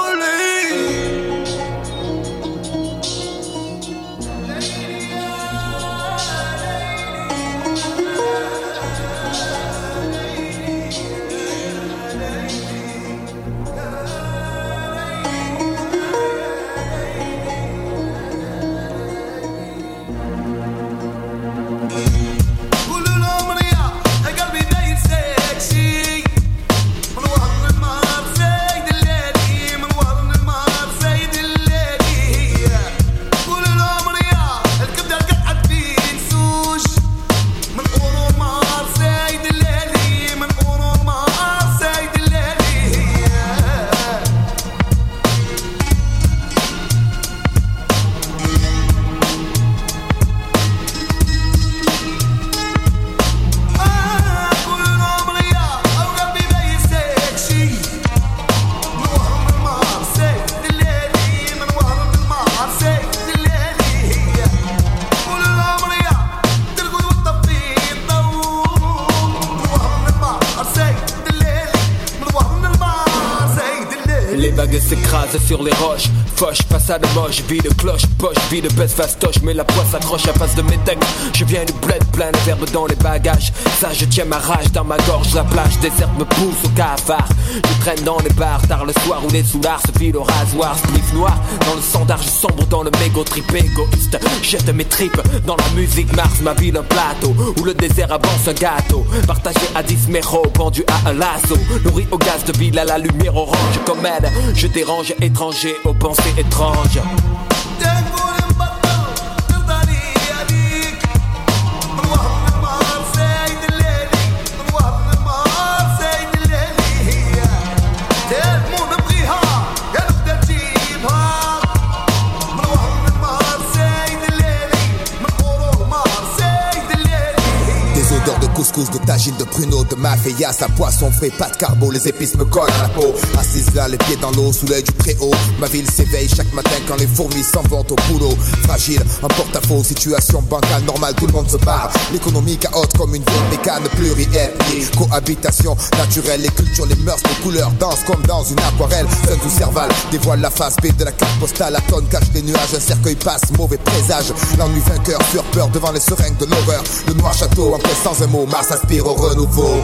outside the rush, be the clutch. Poche, vie de baisse fastoche Mais la poisse s'accroche à face de mes textes. Je viens du bled, plein de verbes dans les bagages. Ça je tiens ma rage dans ma gorge La plage déserte me pousse au cafard. Je traîne dans les bars, tard le soir où les soulards se filent au rasoir Spliff noir, dans le sondage sombre dans le mégot trip égoïste. Jette mes tripes dans la musique Mars Ma ville un plateau où le désert avance un gâteau. Partagé à 10 méros, pendu à un lasso. Nourri au gaz de ville à la lumière orange. Comme elle, je dérange étranger aux pensées étranges 的梦 tagine, de pruneau, de mafia, sa poisson frais, pas de carbo, les épices me collent à la peau. Assise là, les pieds dans l'eau, sous l'œil du très-haut. Ma ville s'éveille chaque matin quand les fourmis s'en vont au boulot. Fragile, un porte-à-faux, situation bancale normale, tout le monde se barre. L'économie chaote comme une vieille mécane pluriethnique. Cohabitation naturelle, les cultures, les mœurs, les couleurs dansent comme dans une aquarelle. Sun ou Serval dévoile la face B de la carte postale. La tonne cache les nuages, un cercueil passe, mauvais présage. L'ennui vainqueur, sur peur devant les seringues de l'horreur. Le noir château, en sans un mot, Mars aspire au renouveau.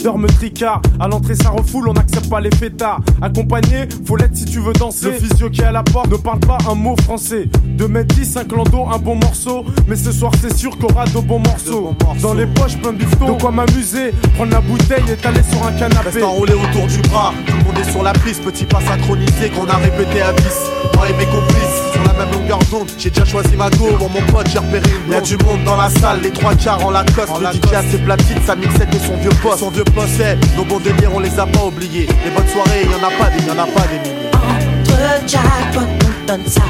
Faut pas que les videurs me tricardent. À l'entrée, ça refoule, on n'accepte pas les fêtards. Accompagné, faut l'être si tu veux danser. Le physio qui est à la porte ne parle pas un mot français. 2 mètres 10, un clando, un bon morceau. Mais ce soir, c'est sûr qu'on aura de bons morceaux. Dans les poches, plein de bifton. De quoi m'amuser. Prendre la bouteille et t'aller sur un canapé. Reste enroulé autour du bras, tout le monde est sur la piste, petit pas synchronisé qu'on a répété à 10. Moi et mes complices, sur j'ai déjà choisi ma go. Bon, mon pote, j'ai repéré Y'a du monde dans la salle, les trois quarts en la Lacoste. Le DJ a ses platines, sa mixette et son vieux poste. Son vieux poste, nos bons délires, on les a pas oubliés. Les bonnes soirées, y'en a pas des, y'en a pas des milliers. Entre jackpot, on donne ça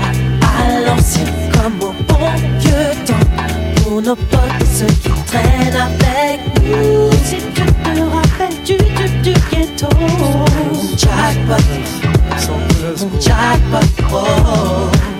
à l'ancienne, comme au bon vieux temps. Pour nos potes, ceux qui traînent avec nous. Si tu te rappelles du, du, du ghetto, jackpot, jackpot, oh.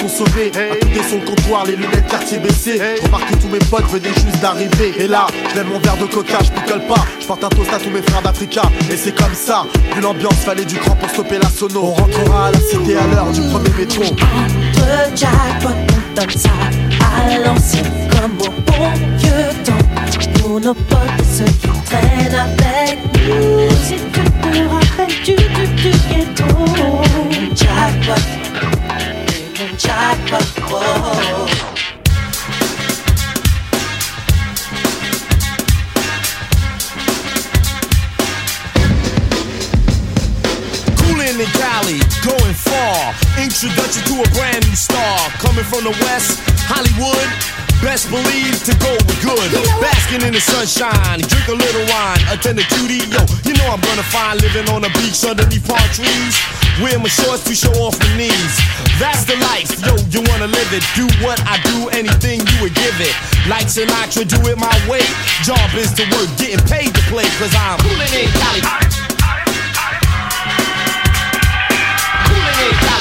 côté sur le comptoir, les lunettes quartier baissées. Je remarque que tous mes potes venaient juste d'arriver. Et là, je mon verre de coca, je picole pas. Je porte un toast à tous mes frères d'Africa. Et c'est comme ça, vu l'ambiance, fallait du cran pour stopper la sono. On rentrera à la cité à l'heure du premier métro. Entre on donne ça à l'ancienne comme au bon vieux temps. Pour nos potes ceux qui traînent avec nous. Si tu te rappelles du, du, du ghetto. Jackpot, Introduction to a brand new star. Coming from the West, Hollywood. Best believe to go with good. Basking in the sunshine, drink a little wine, attend a cutie. Yo, you know I'm gonna find living on the beach underneath palm trees. Wear my shorts to show off my knees. That's the life, yo, you wanna live it. Do what I do, anything you would give it. Like Sinatra, do it my way. Job is to work, getting paid to play, cause I'm coolin' in Cali.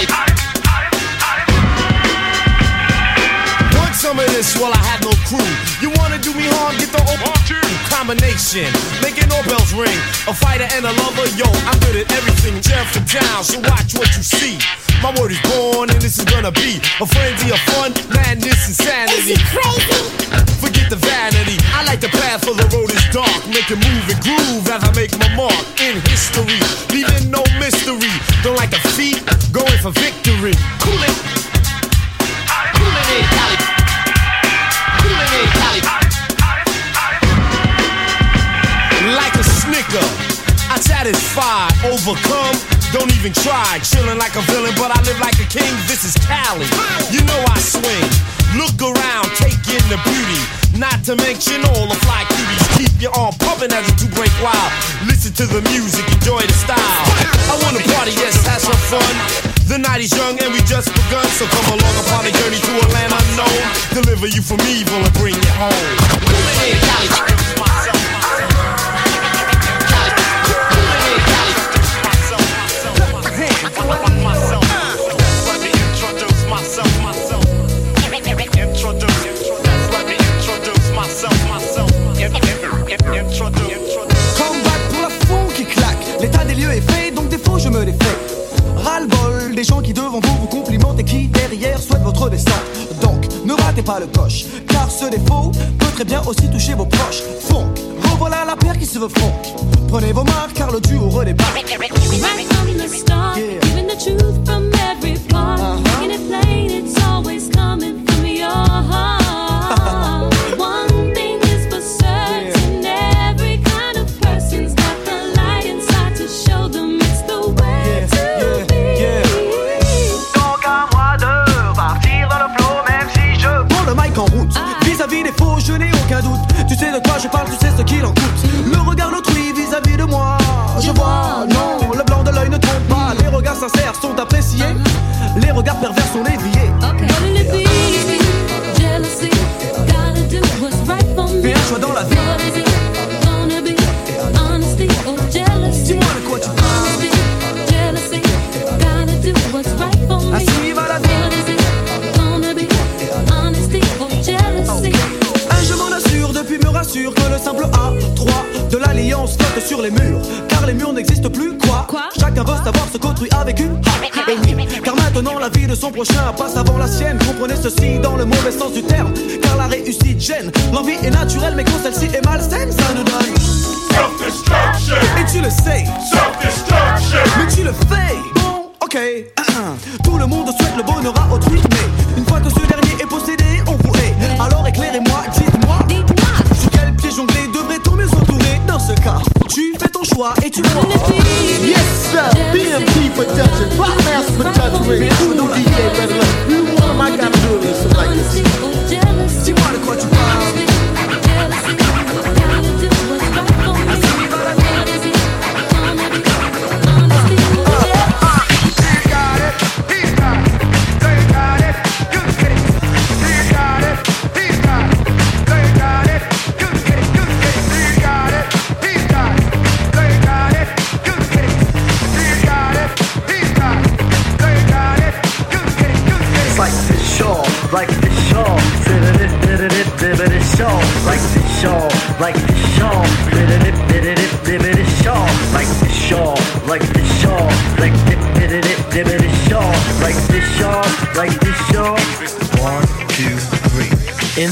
Want some of this? while I had no crew. You wanna do me harm? Get the old combination. Making all bells ring. A fighter and a lover, yo, I'm good at everything. Jail for down, so watch what you see. My word is born, and this is gonna be a frenzy of fun, madness, insanity. crazy? Forget the vanity. I like the path for the road is dark. Make it move and groove as I make my mark in history. Leaving no mystery. Don't like defeat, going for victory. Cool it. Coolin' in Like a snicker, I satisfy, overcome. Don't even try, chillin' like a villain, but I live like a king. This is Cali. You know I swing. Look around, take in the beauty. Not to mention all the fly cuties. Keep your arm pumping as the two break wild. Listen to the music, enjoy the style. I wanna party, yes, have some fun. The night is young and we just begun, so come along upon a journey to a land unknown. Deliver you from evil and bring you home. Cali. Comeback pour la qui claque. L'état des lieux est fait, donc défaut je me les fais. Des gens qui devant vous vous complimentent et qui derrière souhaitent votre descente. Donc ne ratez pas le coche, car ce défaut peut très bien aussi toucher vos proches. Funk, revoilà la paire qui se veut fond. Prenez vos marques car le duo redébarque. Right from the start, giving the truth from every part. Making it plain, it's don't. Les murs. Car les murs n'existent plus, quoi, Chacun veut savoir ce qu'autrui a vécu. Et oui, car maintenant la vie de son prochain passe avant la sienne. Comprenez ceci dans le mauvais sens du terme. Car la réussite gêne. L'envie est naturelle, mais quand celle-ci est malsaine, ça nous donne. Self-destruction. Et tu le sais. Self-destruction. Mais tu le fais. Bon, ok. Tout le monde souhaite le bonheur à autrui, mais une fois que ce dernier est possédé, on pourrait. Alors éclairez-moi, dites-moi. Sur quel pied jongler devrait-on mieux s'entourer Dans ce cas, toi et tu crois. Yes, sir, B.M.P. production, judging, Master for judging, Voodoo DJ, better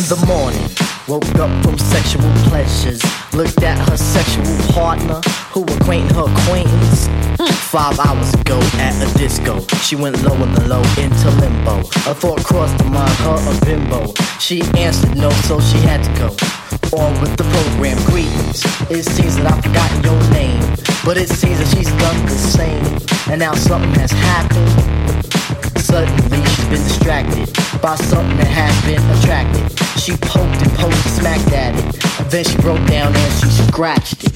the morning, woke up from sexual pleasures. Looked at her sexual partner, who acquainted her acquaintance. Five hours ago at a disco, she went lower than low into limbo. A thought crossed her mind, her a bimbo. She answered no, so she had to go. On with the program, greetings. It seems that I've forgotten your name, but it seems that she's done the same. And now something has happened. Suddenly she's been distracted by something that has been attracted. She poked and poked and smacked at it. Then she broke down and she scratched it.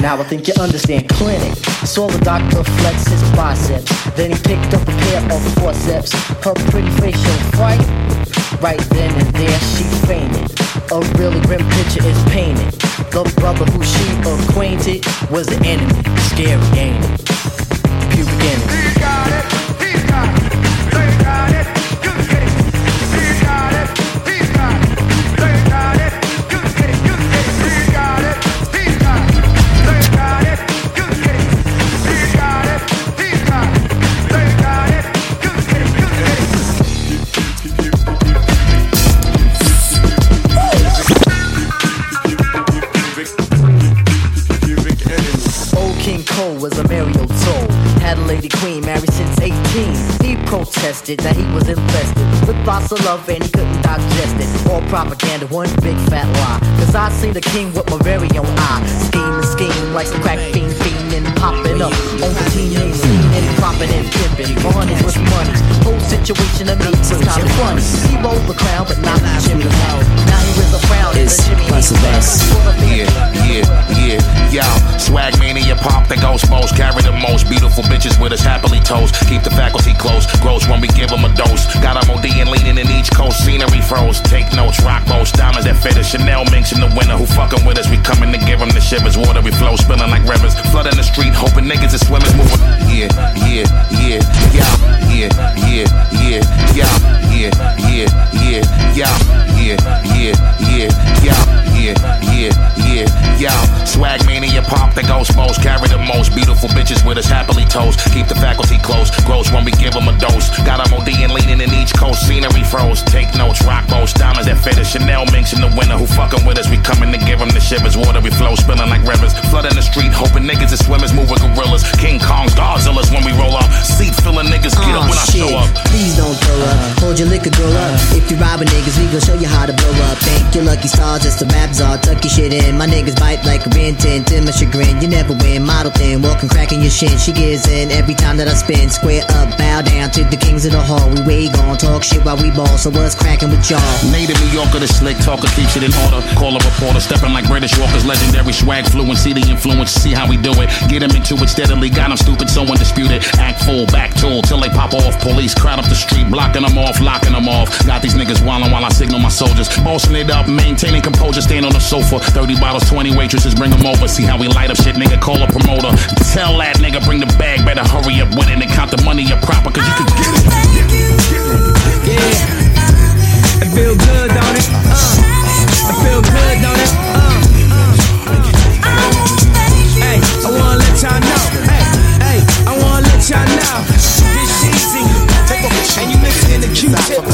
Now I think you understand clinic. Saw the doctor flex his biceps. Then he picked up a pair of forceps. Her pretty face showed fright. Right then and there she fainted. A really grim picture is painted. The brother who she acquainted was the enemy. Scary, ain't it? Pubic enemy. Old King Cole was a Mario Toll. Had a lady queen married since 18. He protested that he was infested with lots of love and he couldn't digest it. All propaganda, one big fat lie. Cause I seen the king with my very own eye. Scheme and scheme like some crack fiend. fiend fiending, popping up on the teenage scene and propping and pimping. Money with money. Whole situation of me was kinda funny. He rolled the crown, but not the chimney. Now he wears a frown. It's Jimmy plus of us. Yeah, yeah, yeah, yo. Swag mania pop the ghost most. Carry the most beautiful bitches with us happily toast. Keep the faculty close. Gross when we give them a dose. Got them OD and leaning in each coast. Scenery froze. Take notes. Rock most. Diamonds that fit us. Chanel in the winter. Who fucking with us? We coming to give them the shivers. Water we flow. Spilling like rivers. Flooding the street. Hoping niggas and swimmers moving. Yeah, yeah, yeah, yo. Yeah, yeah, yeah, yo. Yeah, yeah, yeah, yo. Yeah, yeah, yeah, yo. Yeah, yeah, yeah, yo. Swag mania pop the ghost most. Carry the most beautiful bitches with us happily toast. Keep the faculty close. Gross when we give them a dose. Got them OD and leaning in each coast. Scenery froze. Take notes. Rock most. Diamonds that fit us. Chanel minks in the winter. Who fucking with us? We coming to give them the shivers. Water we flow. Spilling like rivers. Flooding the street. Hoping niggas and swimmers move with gorillas. King Kongs, Godzillas when we roll up. Seat filling niggas get up Aw, when I shit. show up. Please don't throw up. Hold your liquor, girl up. If you're robbing niggas, we gon' show you how to blow up. Thank your lucky stars, it's the rap czar. Tuck your shit in. My niggas bite like a rin tin. To my chagrin, you never win. Model thin, walking, cracking your shin. She gives in every time that I spin. Square up, bow down to the kings of the hall. We way gon' talk shit while we ball. So what's cracking with y'all? Native New Yorker, the slick talker keeps it in order. Call a reporter, stepping like British walkers, legendary swag fluency, the influence, see how we do it. Get him into it steadily, got him stupid, so undisputed. Act full, back tool, till they pop off. Police crowd up the street, blocking them off, locking them off. Got these niggas wildin' while I signal my soldiers. Bossing it up, maintaining composure, stand on the sofa. 30 bottles, 20 waitresses, bring them over. See how we light up shit, nigga, call a promoter. Tell that nigga, bring the bag, better hurry up with it and count the money up proper, cause you can get it. Yeah. It feel good, don't it? Uh. It feel good, don't it? Uh. Y'all know. This easy. And you listening to Q-Tip.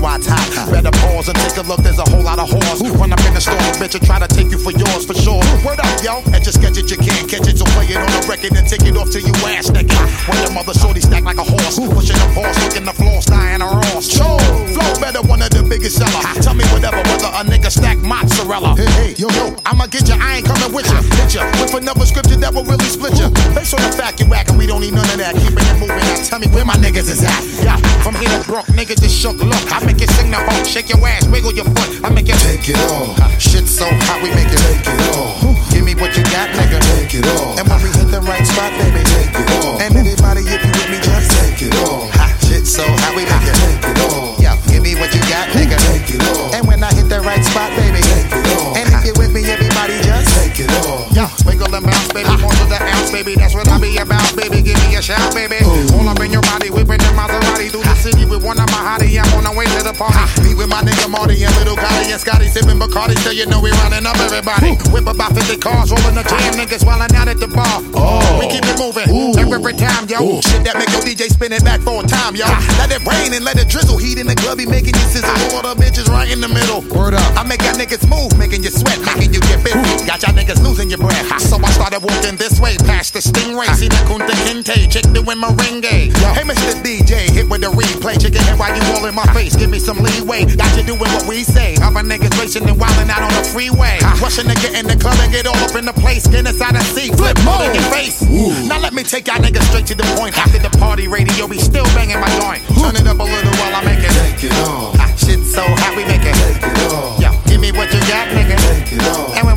Bring the million watts hot. Better pause and take a look. There's a whole lot of whores. Run up in the store, bitch, and try to take you for yours for sure. Word up, yo. And just catch it, you can't catch it. So play it on the record and take it off till you ass naked. When your mother shorty stack like a horse, pushing the horse, looking the floor, dying a Ross. Sure, flow better, one of the biggest seller. Tell me whatever, whether a nigga stack mozzarella. Hey, hey, yo, yo, I'ma get you. I ain't coming with you. Hit you with another scripture that will really split you. Based on the fact you whacking, we don't need none of that. Keeping it moving. Now tell me where my niggas is at. Yeah, from here to Brook, niggas just shook. Look, I make it sing the hook, shake your ass, wiggle your foot. I make it take it all. Shit so hot, we make it take it all. Give me what you got, nigga. Take it all. And when we hit the right spot, baby, take it all. And anybody, if you with me, just take it all. Hot shit so hot, we make it take it all. Yeah, give me what you got, nigga. Take it all. And when I hit the right spot, baby, take it all. And if you with me, everybody, just take it all. Yeah, wiggle and bounce, baby, more to the ounce, baby. That's what I be about, baby. Give me a shout, baby. All up in your body, whipping the Maserati through the city with one of my hottie. I'm on the way to the party. Meet with my nigga Marty and little Gotti and Scotty sipping Bacardi, so you know we running up everybody. Whip about 50 cars, rolling the jam, niggas wildin' out at the bar. Oh, we keep it moving every time, yo. Shit that make your DJ spin it back for a time, yo. Let it rain and let it drizzle. Heat in the club, be making you sizzle. All the bitches right in the middle. Word up. I make y'all niggas move, making you sweat, making you get busy. Got y'all niggas losing your breath. So started walking this way, past the stingray. See the Kunta Kinte, chick doing merengue. Hey, Mr. DJ, hit with the replay. Chicken head while you all in my face. Give me some leeway. Got you doing what we say. Other niggas racing and wilding out on the freeway. Rushing to get in the club and get all up in the place. Get inside the seat, flip more in your face. Now let me take y'all niggas straight to the point. After the party radio, we still banging my joint. Turn it up a little while I make it. Take it off. Hot shit so hot we make it. Take it off. Yo, give me what you got, nigga. Take it off.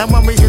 And when we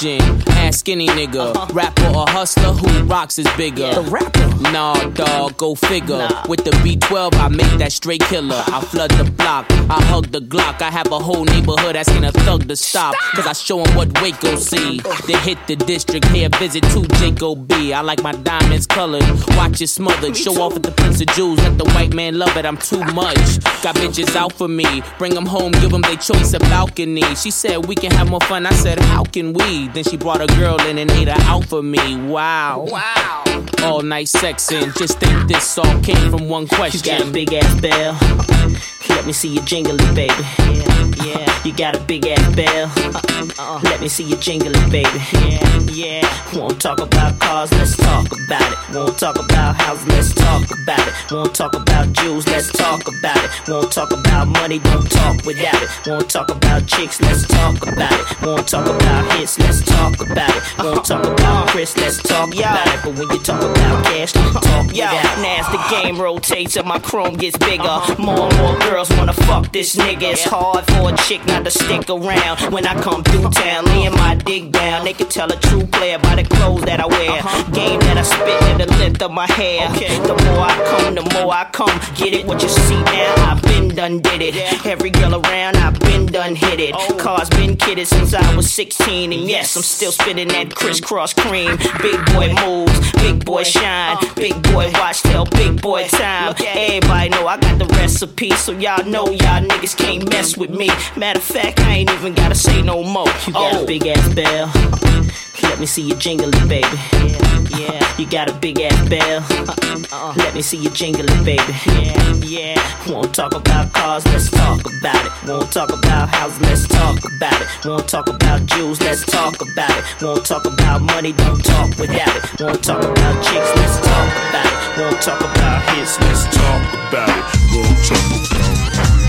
Question, ask any nigga, uh-huh. rapper or hustler, who rocks is bigger? The rapper. Nah, dog, go figure. With the B12, I make that straight killer. I flood the block, I hug the Glock. I have a whole neighborhood asking a thug to stop. Cause I show show 'em what Waco see. They hit the district, pay a visit to Jacob B. I like my diamonds colored, watch it smothered. Show off at the Prince of Jewels, let the white man love it, I'm too much. Got bitches out for me, bring 'em home, give 'em their choice of balcony. She said we can have more fun, I said how can we? Then she brought a girl in and ate her out for me. Wow. Wow. All night sexing, just think this all came from one question. You got a big ass bell. Let me see you jingle it, baby. Yeah, yeah. You got a big ass bell. Uh-uh. Let me see you jingle it, baby. Yeah, yeah. Won't talk about cars, let's talk about it. Won't talk about houses, let's talk about it. Won't talk about jewels, let's talk about it. Won't talk about money, don't talk without it. Won't talk about chicks, let's talk about it. Won't talk about hits, let's talk about it. Won't talk about Chris, let's talk about it. But when you talk about cash, talk Yo, now as the game rotates and my chrome gets bigger, more and more girls wanna fuck this nigga. It's hard for a chick not to stick around when I come through town, laying my dick down. They can tell a true player by the clothes that I wear. Game that I spit in the length of my hair. The more I come, the more I come. Get it what you see now? I've been done did it. Every girl around, I've been done hit it. Cars been kidded since I was 16, and yes, I'm still spitting that crisscross cream. Big boy moves, big boy shine, big boy watch tell big boy time. Everybody know I got the recipe, so y'all know y'all niggas can't mess with me. Matter of fact, I ain't even gotta say no more. You got a big ass bell. Let me see you jingle it, baby. Yeah, yeah. You got a big ass bell. Let me see you jingle it, baby. Yeah, yeah. Won't talk about cars, let's talk about it. Won't talk about houses, let's talk about it. Won't talk about jewels, let's talk about it. Won't talk about money, don't talk without it. Won't talk about chicks, let's talk about it. Won't talk about hits, let's talk about it. Won't talk about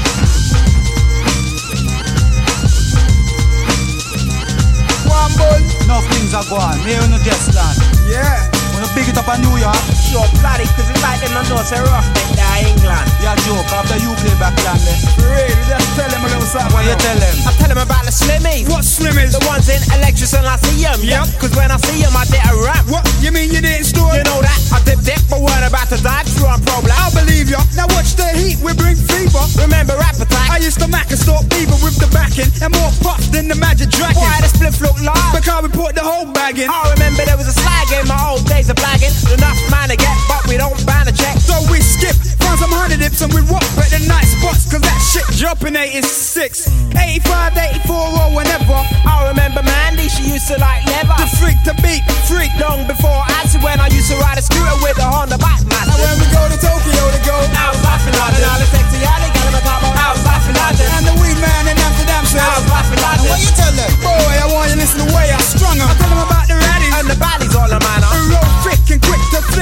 bun. Things are going, here in the just land. Yeah. Wanna big it up in New York? Sure, bloody, cause it's like them know say rough neck there England. Yeah, joke. After you play back land there. Eh? Really? Just tell them a little something. What you tell them? I tell them about the slimmies. What slimmies? The ones in Electric and I see them. Yep. Cause when I see them, I did a rap. What? You mean you didn't store? You know that? I dip dip, but weren't about to dive through on problem. I believe ya. Now watch the heat, we bring fever. Remember appetite? I used to mac and stalk beaver with the backing and more puff than the magic dragon. Why the split look large? Because we put the whole bag in. I remember there was a slag in my old days of blagging. Enough man to get, but we don't ban a check. So we skip. Find some hits and we rock better than night spots, cause that shit dropping 86, 85, 84, or whenever. I remember Mandy, she used to like leather. The freak, the beat, freak. Long before I see when I used to ride a scooter with a Honda bike master. And when we go to Tokyo to go, I was laughing like And all the sexy alley gal in my top I was laughing like And the weed man in Amsterdam says, I was laughing like What you tell them? Boy, I want you to listen to the way I strung 'em. I tell them about the raddies And the baddies all the manner.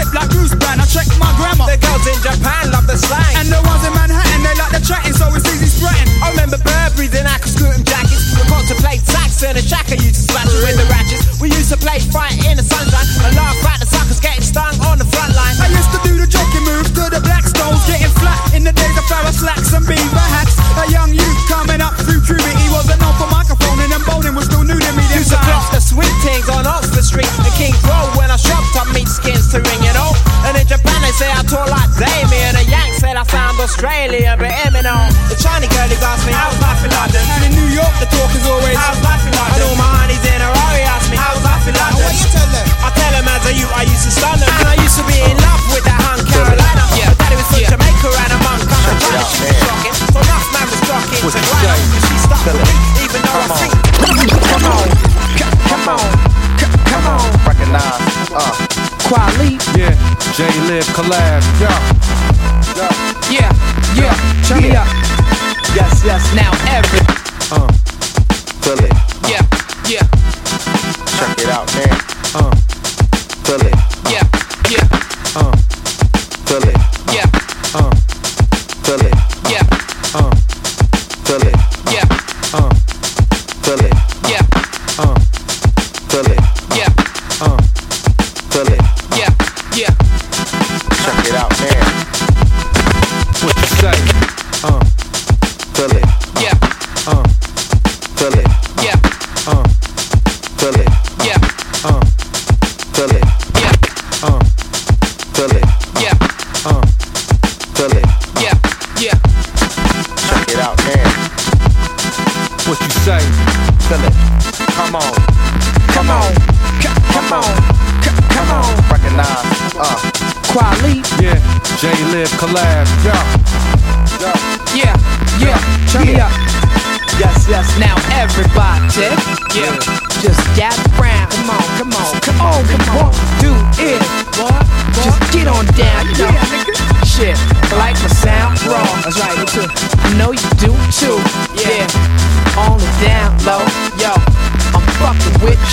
Flip like Bruce Brand. I check my grammar. The girls in Japan love the slang. And the ones in Manhattan, they like the chatting, so it's easy spreading. I remember Burberry's and Aqua Scootin' jackets. We got to play sax and a shack I used to splash it with the ratchets. We used to play fight in the sunshine and laugh at the suckers getting stung on the front line. I used to do the jockey move to the Blackstones, getting flat in the days of flower slacks and beaver hats. A young youth in they say I talk like Damien. The Yanks said I sound Australian, but Eminem. The Chinese girlies asked me, how's life in London? And in New York, the talk is always. How's life in London? And all my honeys in a row, ask me, how's life in London? What you tell them? I tell them as a youth I used to stun them And I used to be in love with that hun Carolina yeah. Daddy was from Jamaica and a mum come from China She was rocking, so enough man was rocking What to you grind? She stuck Tell with me Quali Yeah, J Lib collab. Yeah. Yeah, yeah, turn me up Yes, yes. Now every Uh, Feel it. Yeah, yeah, Check it out, man. uh,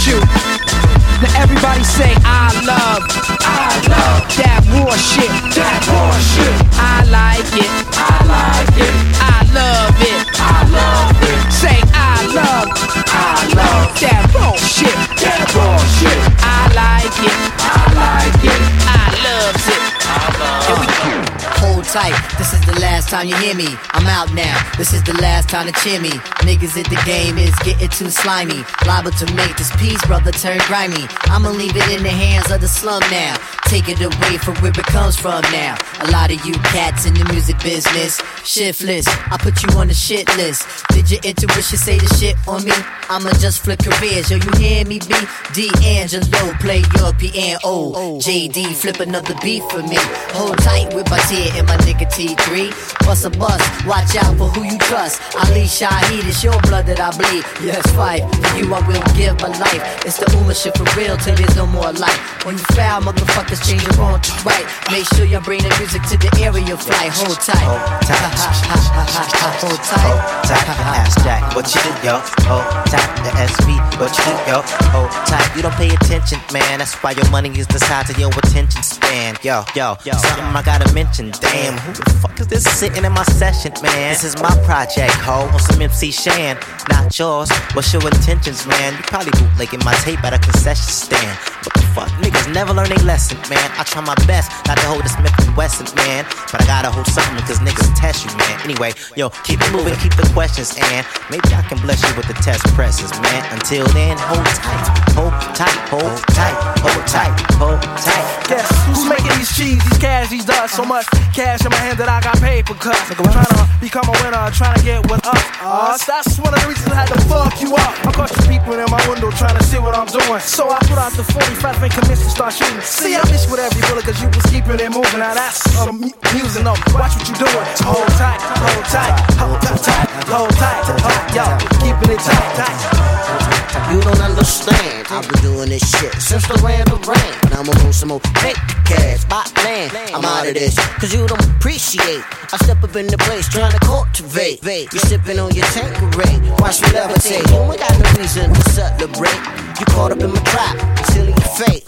you. Now everybody say I love, I love that war shit, that war shit. I like it, tight, this is the last time you hear me. I'm out now, this is the last time to cheer me. Niggas at the game is getting too slimy. Liable to make this piece, brother, turn grimy. I'ma leave it in the hands of the slum now. Take it away from where it comes from now. A lot of you cats in the music business, shiftless. I put you on the shit list. Did your intuition say the shit on me? I'ma just flip careers, yo, you hear me, B? D'Angelo, play your piano. JD, flip another beat for me. Hold tight with my tear and my nigga T3. Bust a bust, watch out for who you trust. Ali Shaheed, it's your blood that I bleed. Yes, fight. For you, I will give my life. It's the Uma shit for real till there's no more life. When you foul, motherfuckers change your wrong to right. Make sure you bring the music to the area fly. Hold tight. Hold tight. Ass jack, you yo? The what you yo? You don't pay attention, man. That's why your money is your attention span. Yo, yo, something I gotta mention. Damn, who the fuck is this sitting in my session, man? This is my project, ho, on some MC Shan, not yours. What's your intentions, man? You probably bootlegging my tape at a concession stand. What the fuck, niggas never learn a lesson, man. I try my best not to hold a Smith and Wesson, man, but I gotta hold something because niggas test you, man. Anyway, yo, keep it moving, keep the questions, and maybe I can bless you with the test presses, man. Until then, hold tight, hold tight, hold tight, hold tight, hold tight. Yes, who's making these cheese, these cash, these dots? So much cash in my hand that I got paper cuts. Trying to become a winner, trying to get with us. us. That's one of the reasons I had to fuck you up. I caught you people in my window trying to see what I'm I'm doing. So I put out the 45 and commenced to start shooting. See, I missed with every bullet cause you was keeping it moving. Now that's some music. Watch what you doing. Hold tight, hold tight, hold tight, tight, hold tight, hold, yo, keeping it tight, tight. You don't understand. I've been doing this shit since the land of rain. And I'ma move some more fake cash, bot land. I'm out of this, cause you don't appreciate. I step up in the place trying to cultivate. You sipping on your Tanqueray. Watch me levitate. You ain't got no reason to celebrate. You caught up in my trap, till your fate.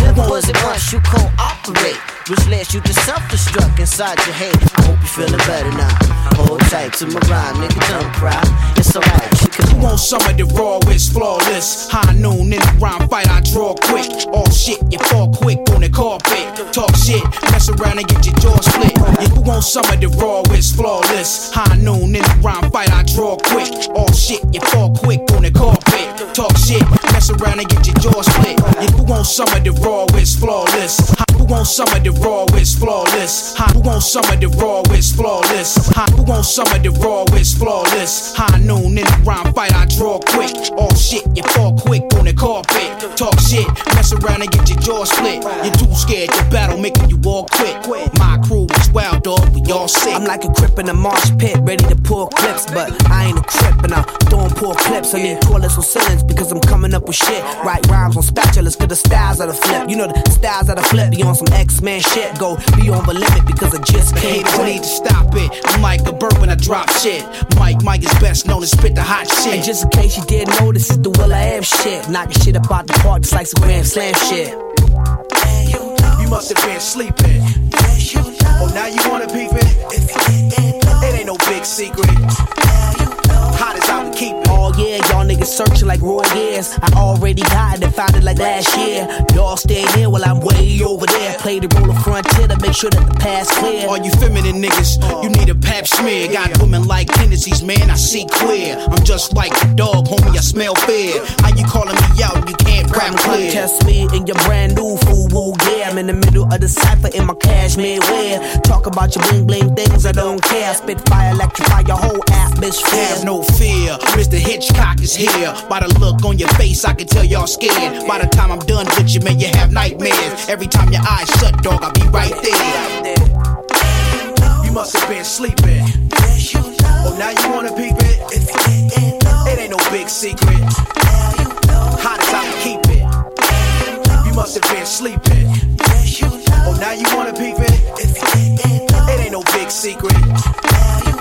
Never was it once you cooperate. Which led you to self-destruct inside your hate. I hope you feeling better now. Hold tight to my rhyme, nigga, don't cry. It's alright, you can want some of the rawest, flawless? High noon in the rhyme fight, I draw quick. All shit, you fall quick on the carpet. Talk shit, mess around and get your jaw split. Yeah, who want some of the rawest, flawless? High noon in the rhyme fight, I draw quick. All shit, you fall quick on the carpet. Talk shit, mess around and get your jaw split. Yeah, who want some of the rawest, flawless? Who want some of the rawest, flawless? Who want some of the rawest, flawless? Who want some of the rawest, flawless? High noon in the rhyme fight, I draw quick. All shit, you fall quick on the carpet. Talk shit, mess around and get your jaw split. You're too scared to battle, making you all quit. My crew is wild, dog, we all sick. I'm like a crip in a marsh pit, ready to pull clips, but I ain't a crip and I'm throwing poor clips. I need toilets on ceilings because I'm coming up with shit. Write rhymes on spatulas, cause the styles of the flip. You know the styles of the flip, be on some X-Men shit. Go be on the limit because I just can't quit. need to stop it. I'm like a bird when I drop shit. Mike, Mike is best known to spit the hot shit. And just in case you didn't know, this is the Will I Am shit. Knocking shit up out the park just like some Grand Slam shit. You must have been sleeping. Oh, now you wanna peep it? It ain't no big secret. Oh yeah, y'all niggas searching like Roy years. I already got it and found it like last year. Y'all stay here while I'm way over there. Play the role of frontier to make sure that the past clear. All you feminine niggas, you need a pap smear. Got women like tendencies, man, I see clear. I'm just like a dog, homie, I smell fear. How you calling me out? You can't rap clear. Test me in your brand new fool woo, yeah. I'm in the middle of the cipher in my cashmere wear. Talk about your bling bling things, I don't care. Spit fire, electrify your whole atmosphere. Have no fear, Mr. Hitchcock is here. By the look on your face, I can tell y'all scared. By the time I'm done with you, man, you have nightmares. Every time your eyes shut, dog, I'll be right there. You must have been sleeping. Oh, now you wanna peep it? It ain't no big secret. Hot as I keep it. You must have been sleeping. Oh, now you wanna peep it? It ain't no big secret.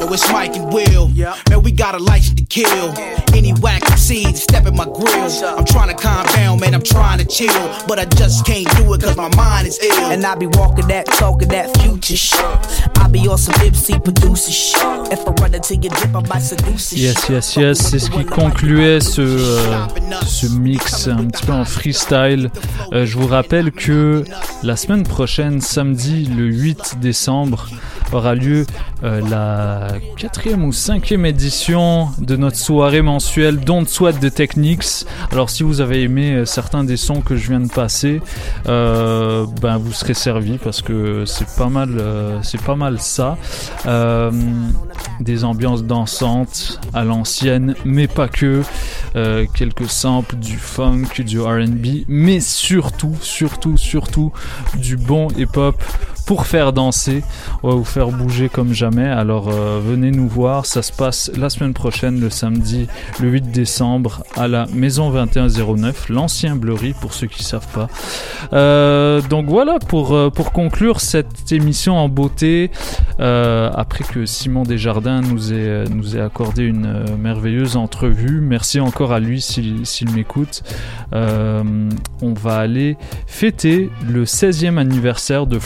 Yo, it's Mike and Will. Man, we got a license to kill. Any whack seeds step in my grill. I'm trying to calm down, man. I'm trying to chill. But I just can't do it cause my mind is ill. And I be walking that, talking that future shit. I be on some Ipsy producer shit. If I run into your dip, I might seduce Yes, yes, yes, c'est ce qui concluait ce, euh, ce mix un petit peu en freestyle. Euh, je vous rappelle que la semaine prochaine, samedi le 8 décembre, aura lieu euh, la quatrième ou cinquième édition de notre soirée mensuelle Don't Sweat de Technics. Alors si vous avez aimé euh, certains des sons que je viens de passer, euh, ben vous serez servi parce que c'est pas mal, euh, c'est pas mal ça. Des ambiances dansantes à l'ancienne, mais pas que. Quelques samples du funk, du R&B, mais surtout, surtout, surtout du bon hip-hop pour faire danser, on va vous faire bouger comme jamais. Alors euh, venez nous voir, ça se passe la semaine prochaine, le samedi, le 8 décembre, à la Maison 2109, l'ancien Bleury pour ceux qui savent pas. Euh, donc voilà pour euh, pour conclure cette émission en beauté. après que Simon Desjardins nous ait accordé une merveilleuse entrevue, merci encore à lui s'il m'écoute. On va aller fêter le 16e anniversaire de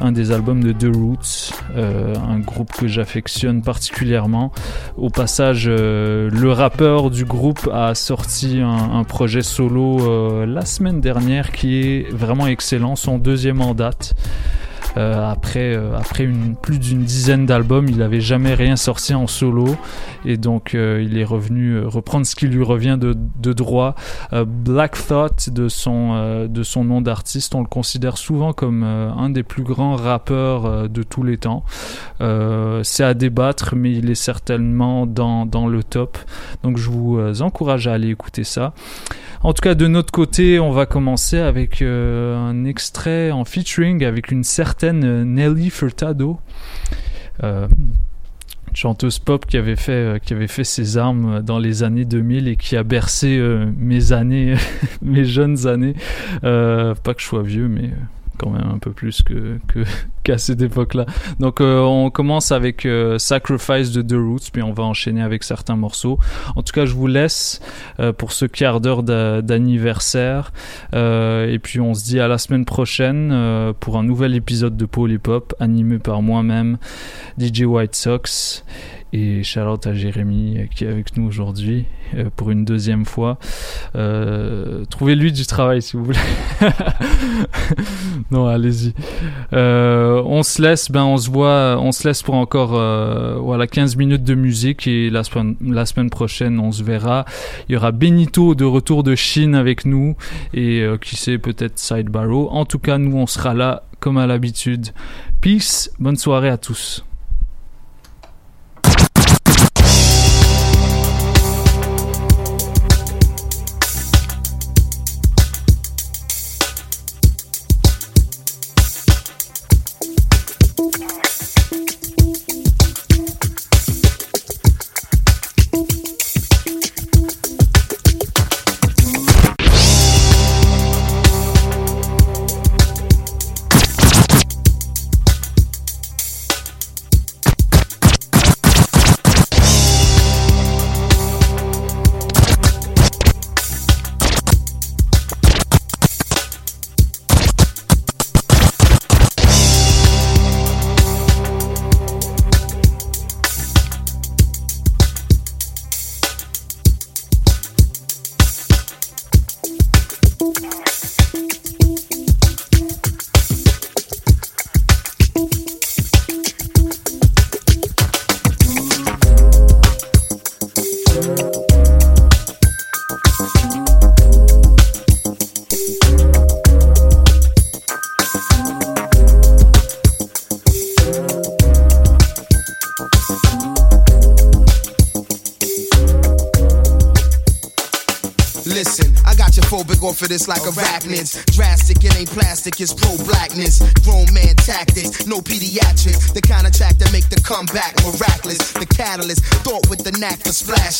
Un des albums de The Roots, euh, un groupe que j'affectionne particulièrement. Au passage, euh, le rappeur du groupe a sorti un, un projet solo euh, la semaine dernière qui est vraiment excellent, son deuxième en date. Euh, après euh, après une, plus d'une dizaine d'albums, il n'avait jamais rien sorti en solo et donc euh, il est revenu euh, reprendre ce qui lui revient de, de droit. Euh, Black Thought de son euh, de son nom d'artiste, on le considère souvent comme un des plus grands rappeurs de tous les temps. C'est à débattre, mais il est certainement dans dans le top. Donc je vous encourage à aller écouter ça. En tout cas, de notre côté, on va commencer avec euh, un extrait en featuring avec une certaine euh, Nelly Furtado. Euh, chanteuse pop qui avait fait qui avait fait ses armes dans les années 2000 et qui a bercé mes années mes jeunes années pas que je sois vieux mais quand même un peu plus que qu'à cette époque-là. Donc euh, on commence avec euh, Sacrifice de The Roots puis on va enchaîner avec certains morceaux. En tout cas, je vous laisse euh, pour ce quart d'heure d'a- d'anniversaire et puis on se dit à la semaine prochaine pour un nouvel épisode de Polypop animé par moi-même DJ White Sox et shout out à Jérémy euh, qui est avec nous aujourd'hui euh, pour une deuxième fois. Euh, Trouvez-lui du travail si vous voulez. non, allez-y. On se laisse, ben on se voit, on se laisse pour encore voilà 15 minutes de musique et la semaine, la semaine prochaine on se verra. Il y aura Benito de retour de Chine avec nous et qui sait peut-être Side Barrow. En tout cas, nous on sera là comme à l'habitude. Peace, bonne soirée à tous.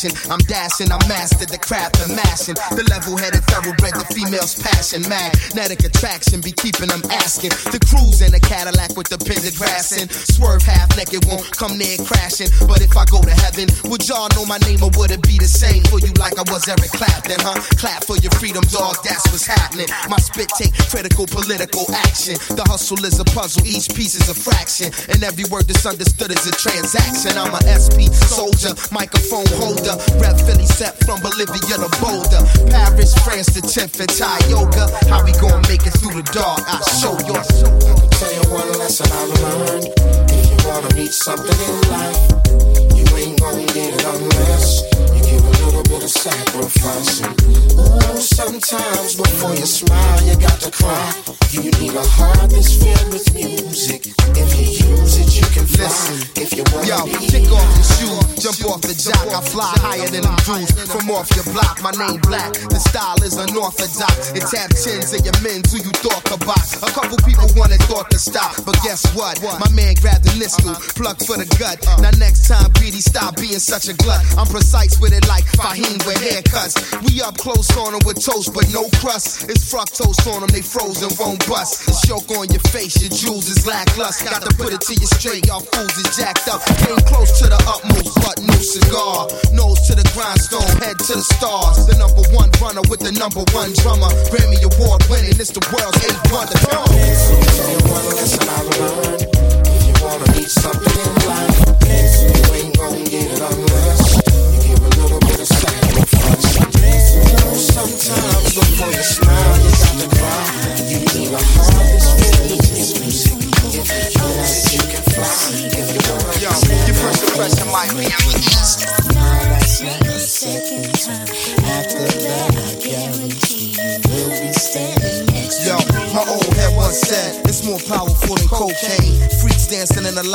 I'm dashing, I mastered the craft of mashing. The level headed thoroughbred, the female's passion. Magnetic attraction be keeping them asking. The cruise in a Cadillac with the pendant grass in. Swerve half naked, won't come near crashing. But if I go to heaven, would y'all know my name or would it be the same for you like I was Eric Clapton, huh? Clap for your freedom, dog, that's what's happening. My spit take critical political action. The hustle is a puzzle, each piece is a fraction. And every word that's understood is a transaction. I'm a SP soldier, microphone holder. Rep Philly set from Bolivia to Boulder. Paris, France to 10th and Thai yoga. How we gonna make it through the dark? I'll show you. Tell you one lesson I learned. If you wanna reach something in life, you ain't gonna get it unless you give a little of sacrifice. Ooh, sometimes before you smile, you got to cry. You need a heart that's filled with music. If you use it, you can fly. If you wanna Yo, be kick off your shoe, jump off the jock. I fly higher than them dudes from off your block. My name black, the style is unorthodox. It tap chins of your men who you thought about. A couple people wanted thought to stop, but guess what? My man grabbed the nistle, plugged for the gut. Now next time, greedy, stop being such a glut. I'm precise with it like Fahim with haircuts. We up close on them with toast, but no crust. It's fructose on them, they frozen, won't bust. It's yoke on your face, your jewels is lackluster. Got to put it to you straight, y'all fools is jacked up. Came close to the utmost, but no cigar. Nose to the grindstone, head to the stars. The number one runner with the number one drummer. Grammy Award winning, it's the world's eighth wonder. Come on. If you wanna reach something in life, for your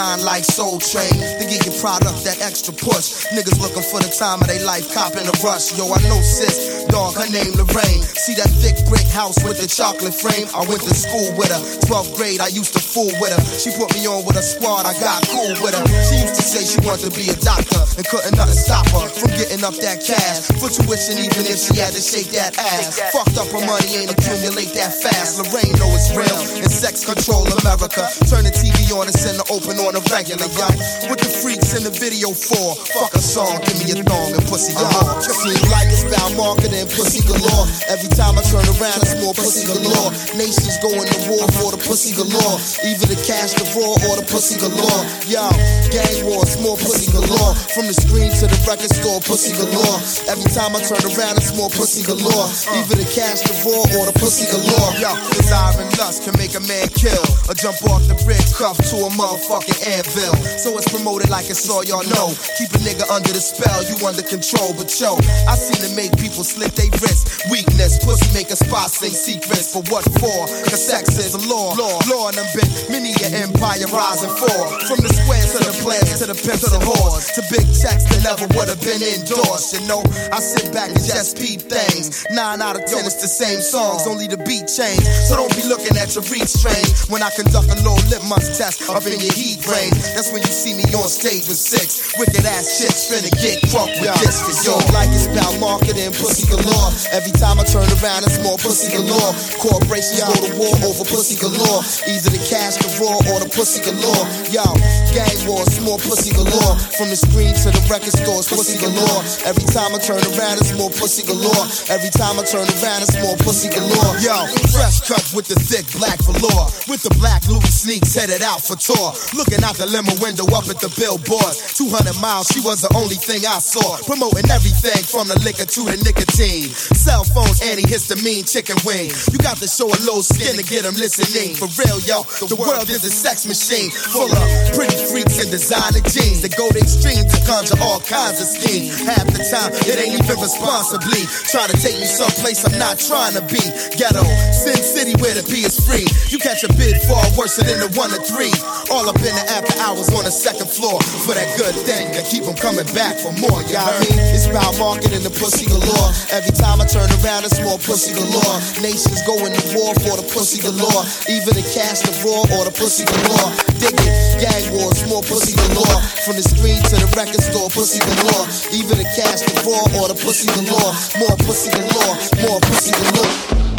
line like Soul Train. They give your product that extra push. Niggas looking for the time of their life, copping a rush. Yo, I know sis, dog, her name Lorraine. See that thick brick house with the chocolate frame? I went to school with her. 12th grade, I used to fool with her. She put me on with a squad, I got cool with her. She used to say she wanted to be a doctor and couldn't nothing stop her from getting up that cash for tuition, even if she had to shake that ass. Fucked up her money, ain't accumulate that fast. Lorraine know it's real and sex control America. Turn the TV on and send the open on a regular, yo. What the freaks in the video for? Fuck a song, give me a thong and pussy galore. Seems like it's about marketing, pussy galore. Every time I turn around, it's more pussy galore. Nations going to war for the pussy galore. Either the cash, the raw, or the pussy galore. Yo, gang wars, more pussy galore. From the screen to the record store, pussy galore. Every time I turn around, it's more pussy galore. Either the cash, the raw, or the pussy galore. Yo, desire and lust can make a man kill or jump off the bridge, cuffed to a motherfucking anvil. So it's promoted like it's all y'all know. Keep a nigga under the spell, you under control. But yo, I seem to make people slit their wrists. Weakness, pussy make a spot sing secrets. For what for? Cause sex is a law. Law, law and I'm been many an empire rising for. From the squares to the plans to the pimps the whores. To big checks that never would have been endorsed. You know, I sit back and just peep things. Nine out of ten, it's the same songs, only the beat change. So don't be looking at your reach train when I conduct a little litmus test up in your heat brain. That's when you see me on stage with six wicked ass chicks finna get crunk with this. Cause yo, like it's about marketing, pussy galore. Every time I turn around, it's more pussy galore. Corporations go to war over pussy galore. Either the cash, the raw, or the pussy galore. Yo, gang wars, more pussy galore. From the screen to the record stores, pussy galore. Every time I turn around, it's more pussy galore. Every time I turn around, it's more pussy galore. Yo, fresh cut with the thick black velour. With the black Louis sneaks headed out for tour. Looking out the limo window up at the billboard. 200 miles, she was the only thing I saw. Promoting everything from the liquor to the nicotine. Cell phones, antihistamine, chicken wing. You got to show a low skin to get them listening. For real, yo, the world is a sex machine. Full of pretty freaks and designer jeans that go to extreme to conjure all kinds of schemes. Half the time, it ain't even responsibly. Try to take me someplace I'm not trying to be. Ghetto, Sin City where the P is free. You catch a bid far worse than the one or three. All up in the after hours on the second floor for that good thing that keep them coming back for more. What I mean? It's about marketing the pussy galore. Every time I turn around, it's more pussy galore. Nations going to war for the pussy galore. Either the cash, the raw, or the pussy galore. Dig it, gang wars, more pussy galore. From the screen to the record store, pussy galore. Either the cash, the raw, or the pussy galore. More pussy galore, more pussy galore.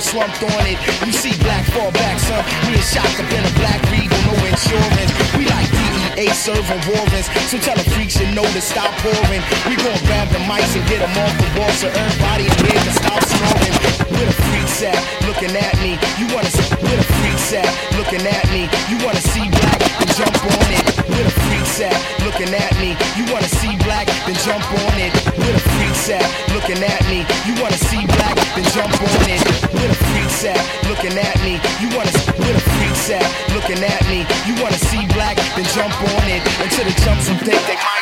Slumped on it. You see black fall back, son. We a shot up in a black regal, no insurance. We like DEA serving warrants. So tell the freaks you know to stop pouring. We gon' grab the mics and get them off the wall so everybody in here can stop snoring. Where the freaks at? Looking at me. You wanna where the freaks at? Looking at me. You wanna see black? Then jump on it. Where the freaks at? Looking at me. You wanna see black? Then jump on it. Where the freaks at? Looking at me. You wanna see black? Then jump on it. Where the freaks at? Looking at me. You wanna where the freaks at? Looking at me. You wanna see black? Then jump on it. Until the jumps and think they might.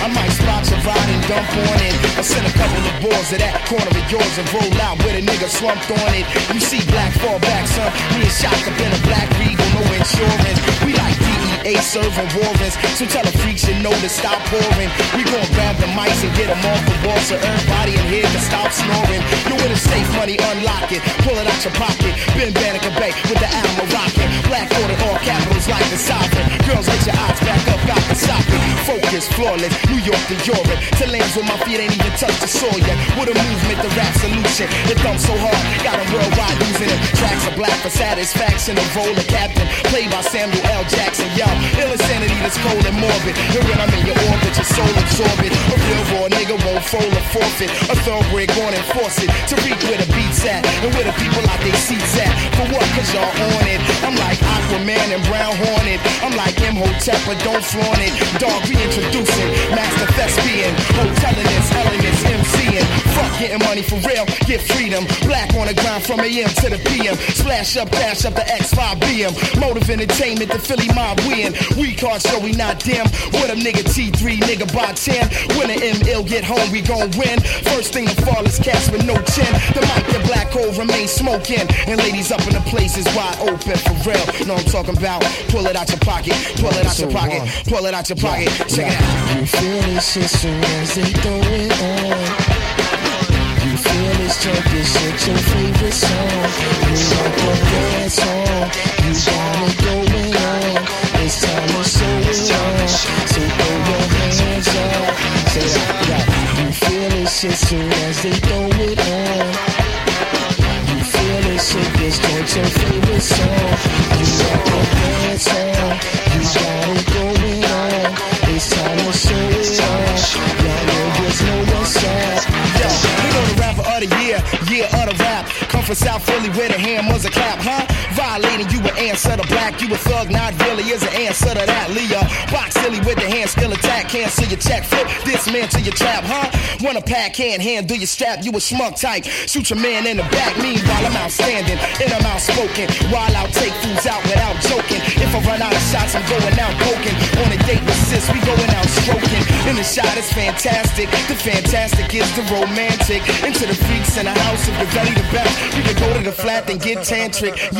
I might spot your ride and dump on it. Or send a couple of boys to that corner of yours and roll out with a nigga slumped on it. You see black fall back, son. Me and shot up in a black regal, no insurance. We like DEA serving warrants. So tell the freaks you know to stop pouring. We gon' grab the mics and get them off the wall so everybody in here can stop snoring. You with a safe money, unlock it. Pull it out your pocket. Ben Banneker Bay with the Alamo rocket. Black order, all capitals like the sovereign. Girls, let your eyes back up, got the socket. Focus, flawless. New York to Europe. To lands where my feet ain't even touched the soil yet. With a movement, the rap solution. It thumbs so hard, got got 'em worldwide using it. Tracks are black for satisfaction. Role of captain, played by Samuel L. Jackson. Yo, ill insanity that's cold and morbid. And when I'm in your orbit, your soul absorbent. A real raw nigga won't fold or forfeit. A thoroughbred gon' enforce it. To reach where the beats at. And where the people out they seats at. For what? Cause y'all on it. I'm like Aquaman and Brown Hornet. I'm like M. Imhotep, but don't flaunt it. Dog reintroducing. Master thespian. Hoteling this, elements, MCing. Fuck getting money for real. Get freedom. Black on the ground from AM to the PM. Splash up, dash up the X5 BM. Motive entertainment, the Philly mob win. We card show we not dim. With a nigga T3, nigga by 10. When the ML get home, we gon' win. First thing to fall is cast with no chin. The mic, the black hole remain smoking. And ladies up in the place is wide open for real. Know I'm talking about? Pull it out your pocket. Pull it out your pocket. Pull it out your pocket. Check it out. You feel this shit soon as they throw it on. You feel this junkie shit, your favorite song. You want the dance song. You going on. It's time to it. So throw your hands up. Say. You feel shit soon as they throw it on. You feel joint your favorite song. You the dance song. From South Philly silly with a hammer's a clap, huh? Violating you an answer to black, you a thug, not really is an answer to that. Leah, box silly with the hand skill attack, cancel your check, flip this man to your trap, huh? Wanna pack, can't handle your strap, you a smug type. Shoot your man in the back, meanwhile I'm outstanding and I'm outspoken. While I'll take fools out without joking. If I run out of shots, I'm going out poking. On a date with sis, we going out stroking. And the shot is fantastic. The fantastic is the romantic. Into the freaks in the house, of the belly the best, we can go to the flat and get tantric.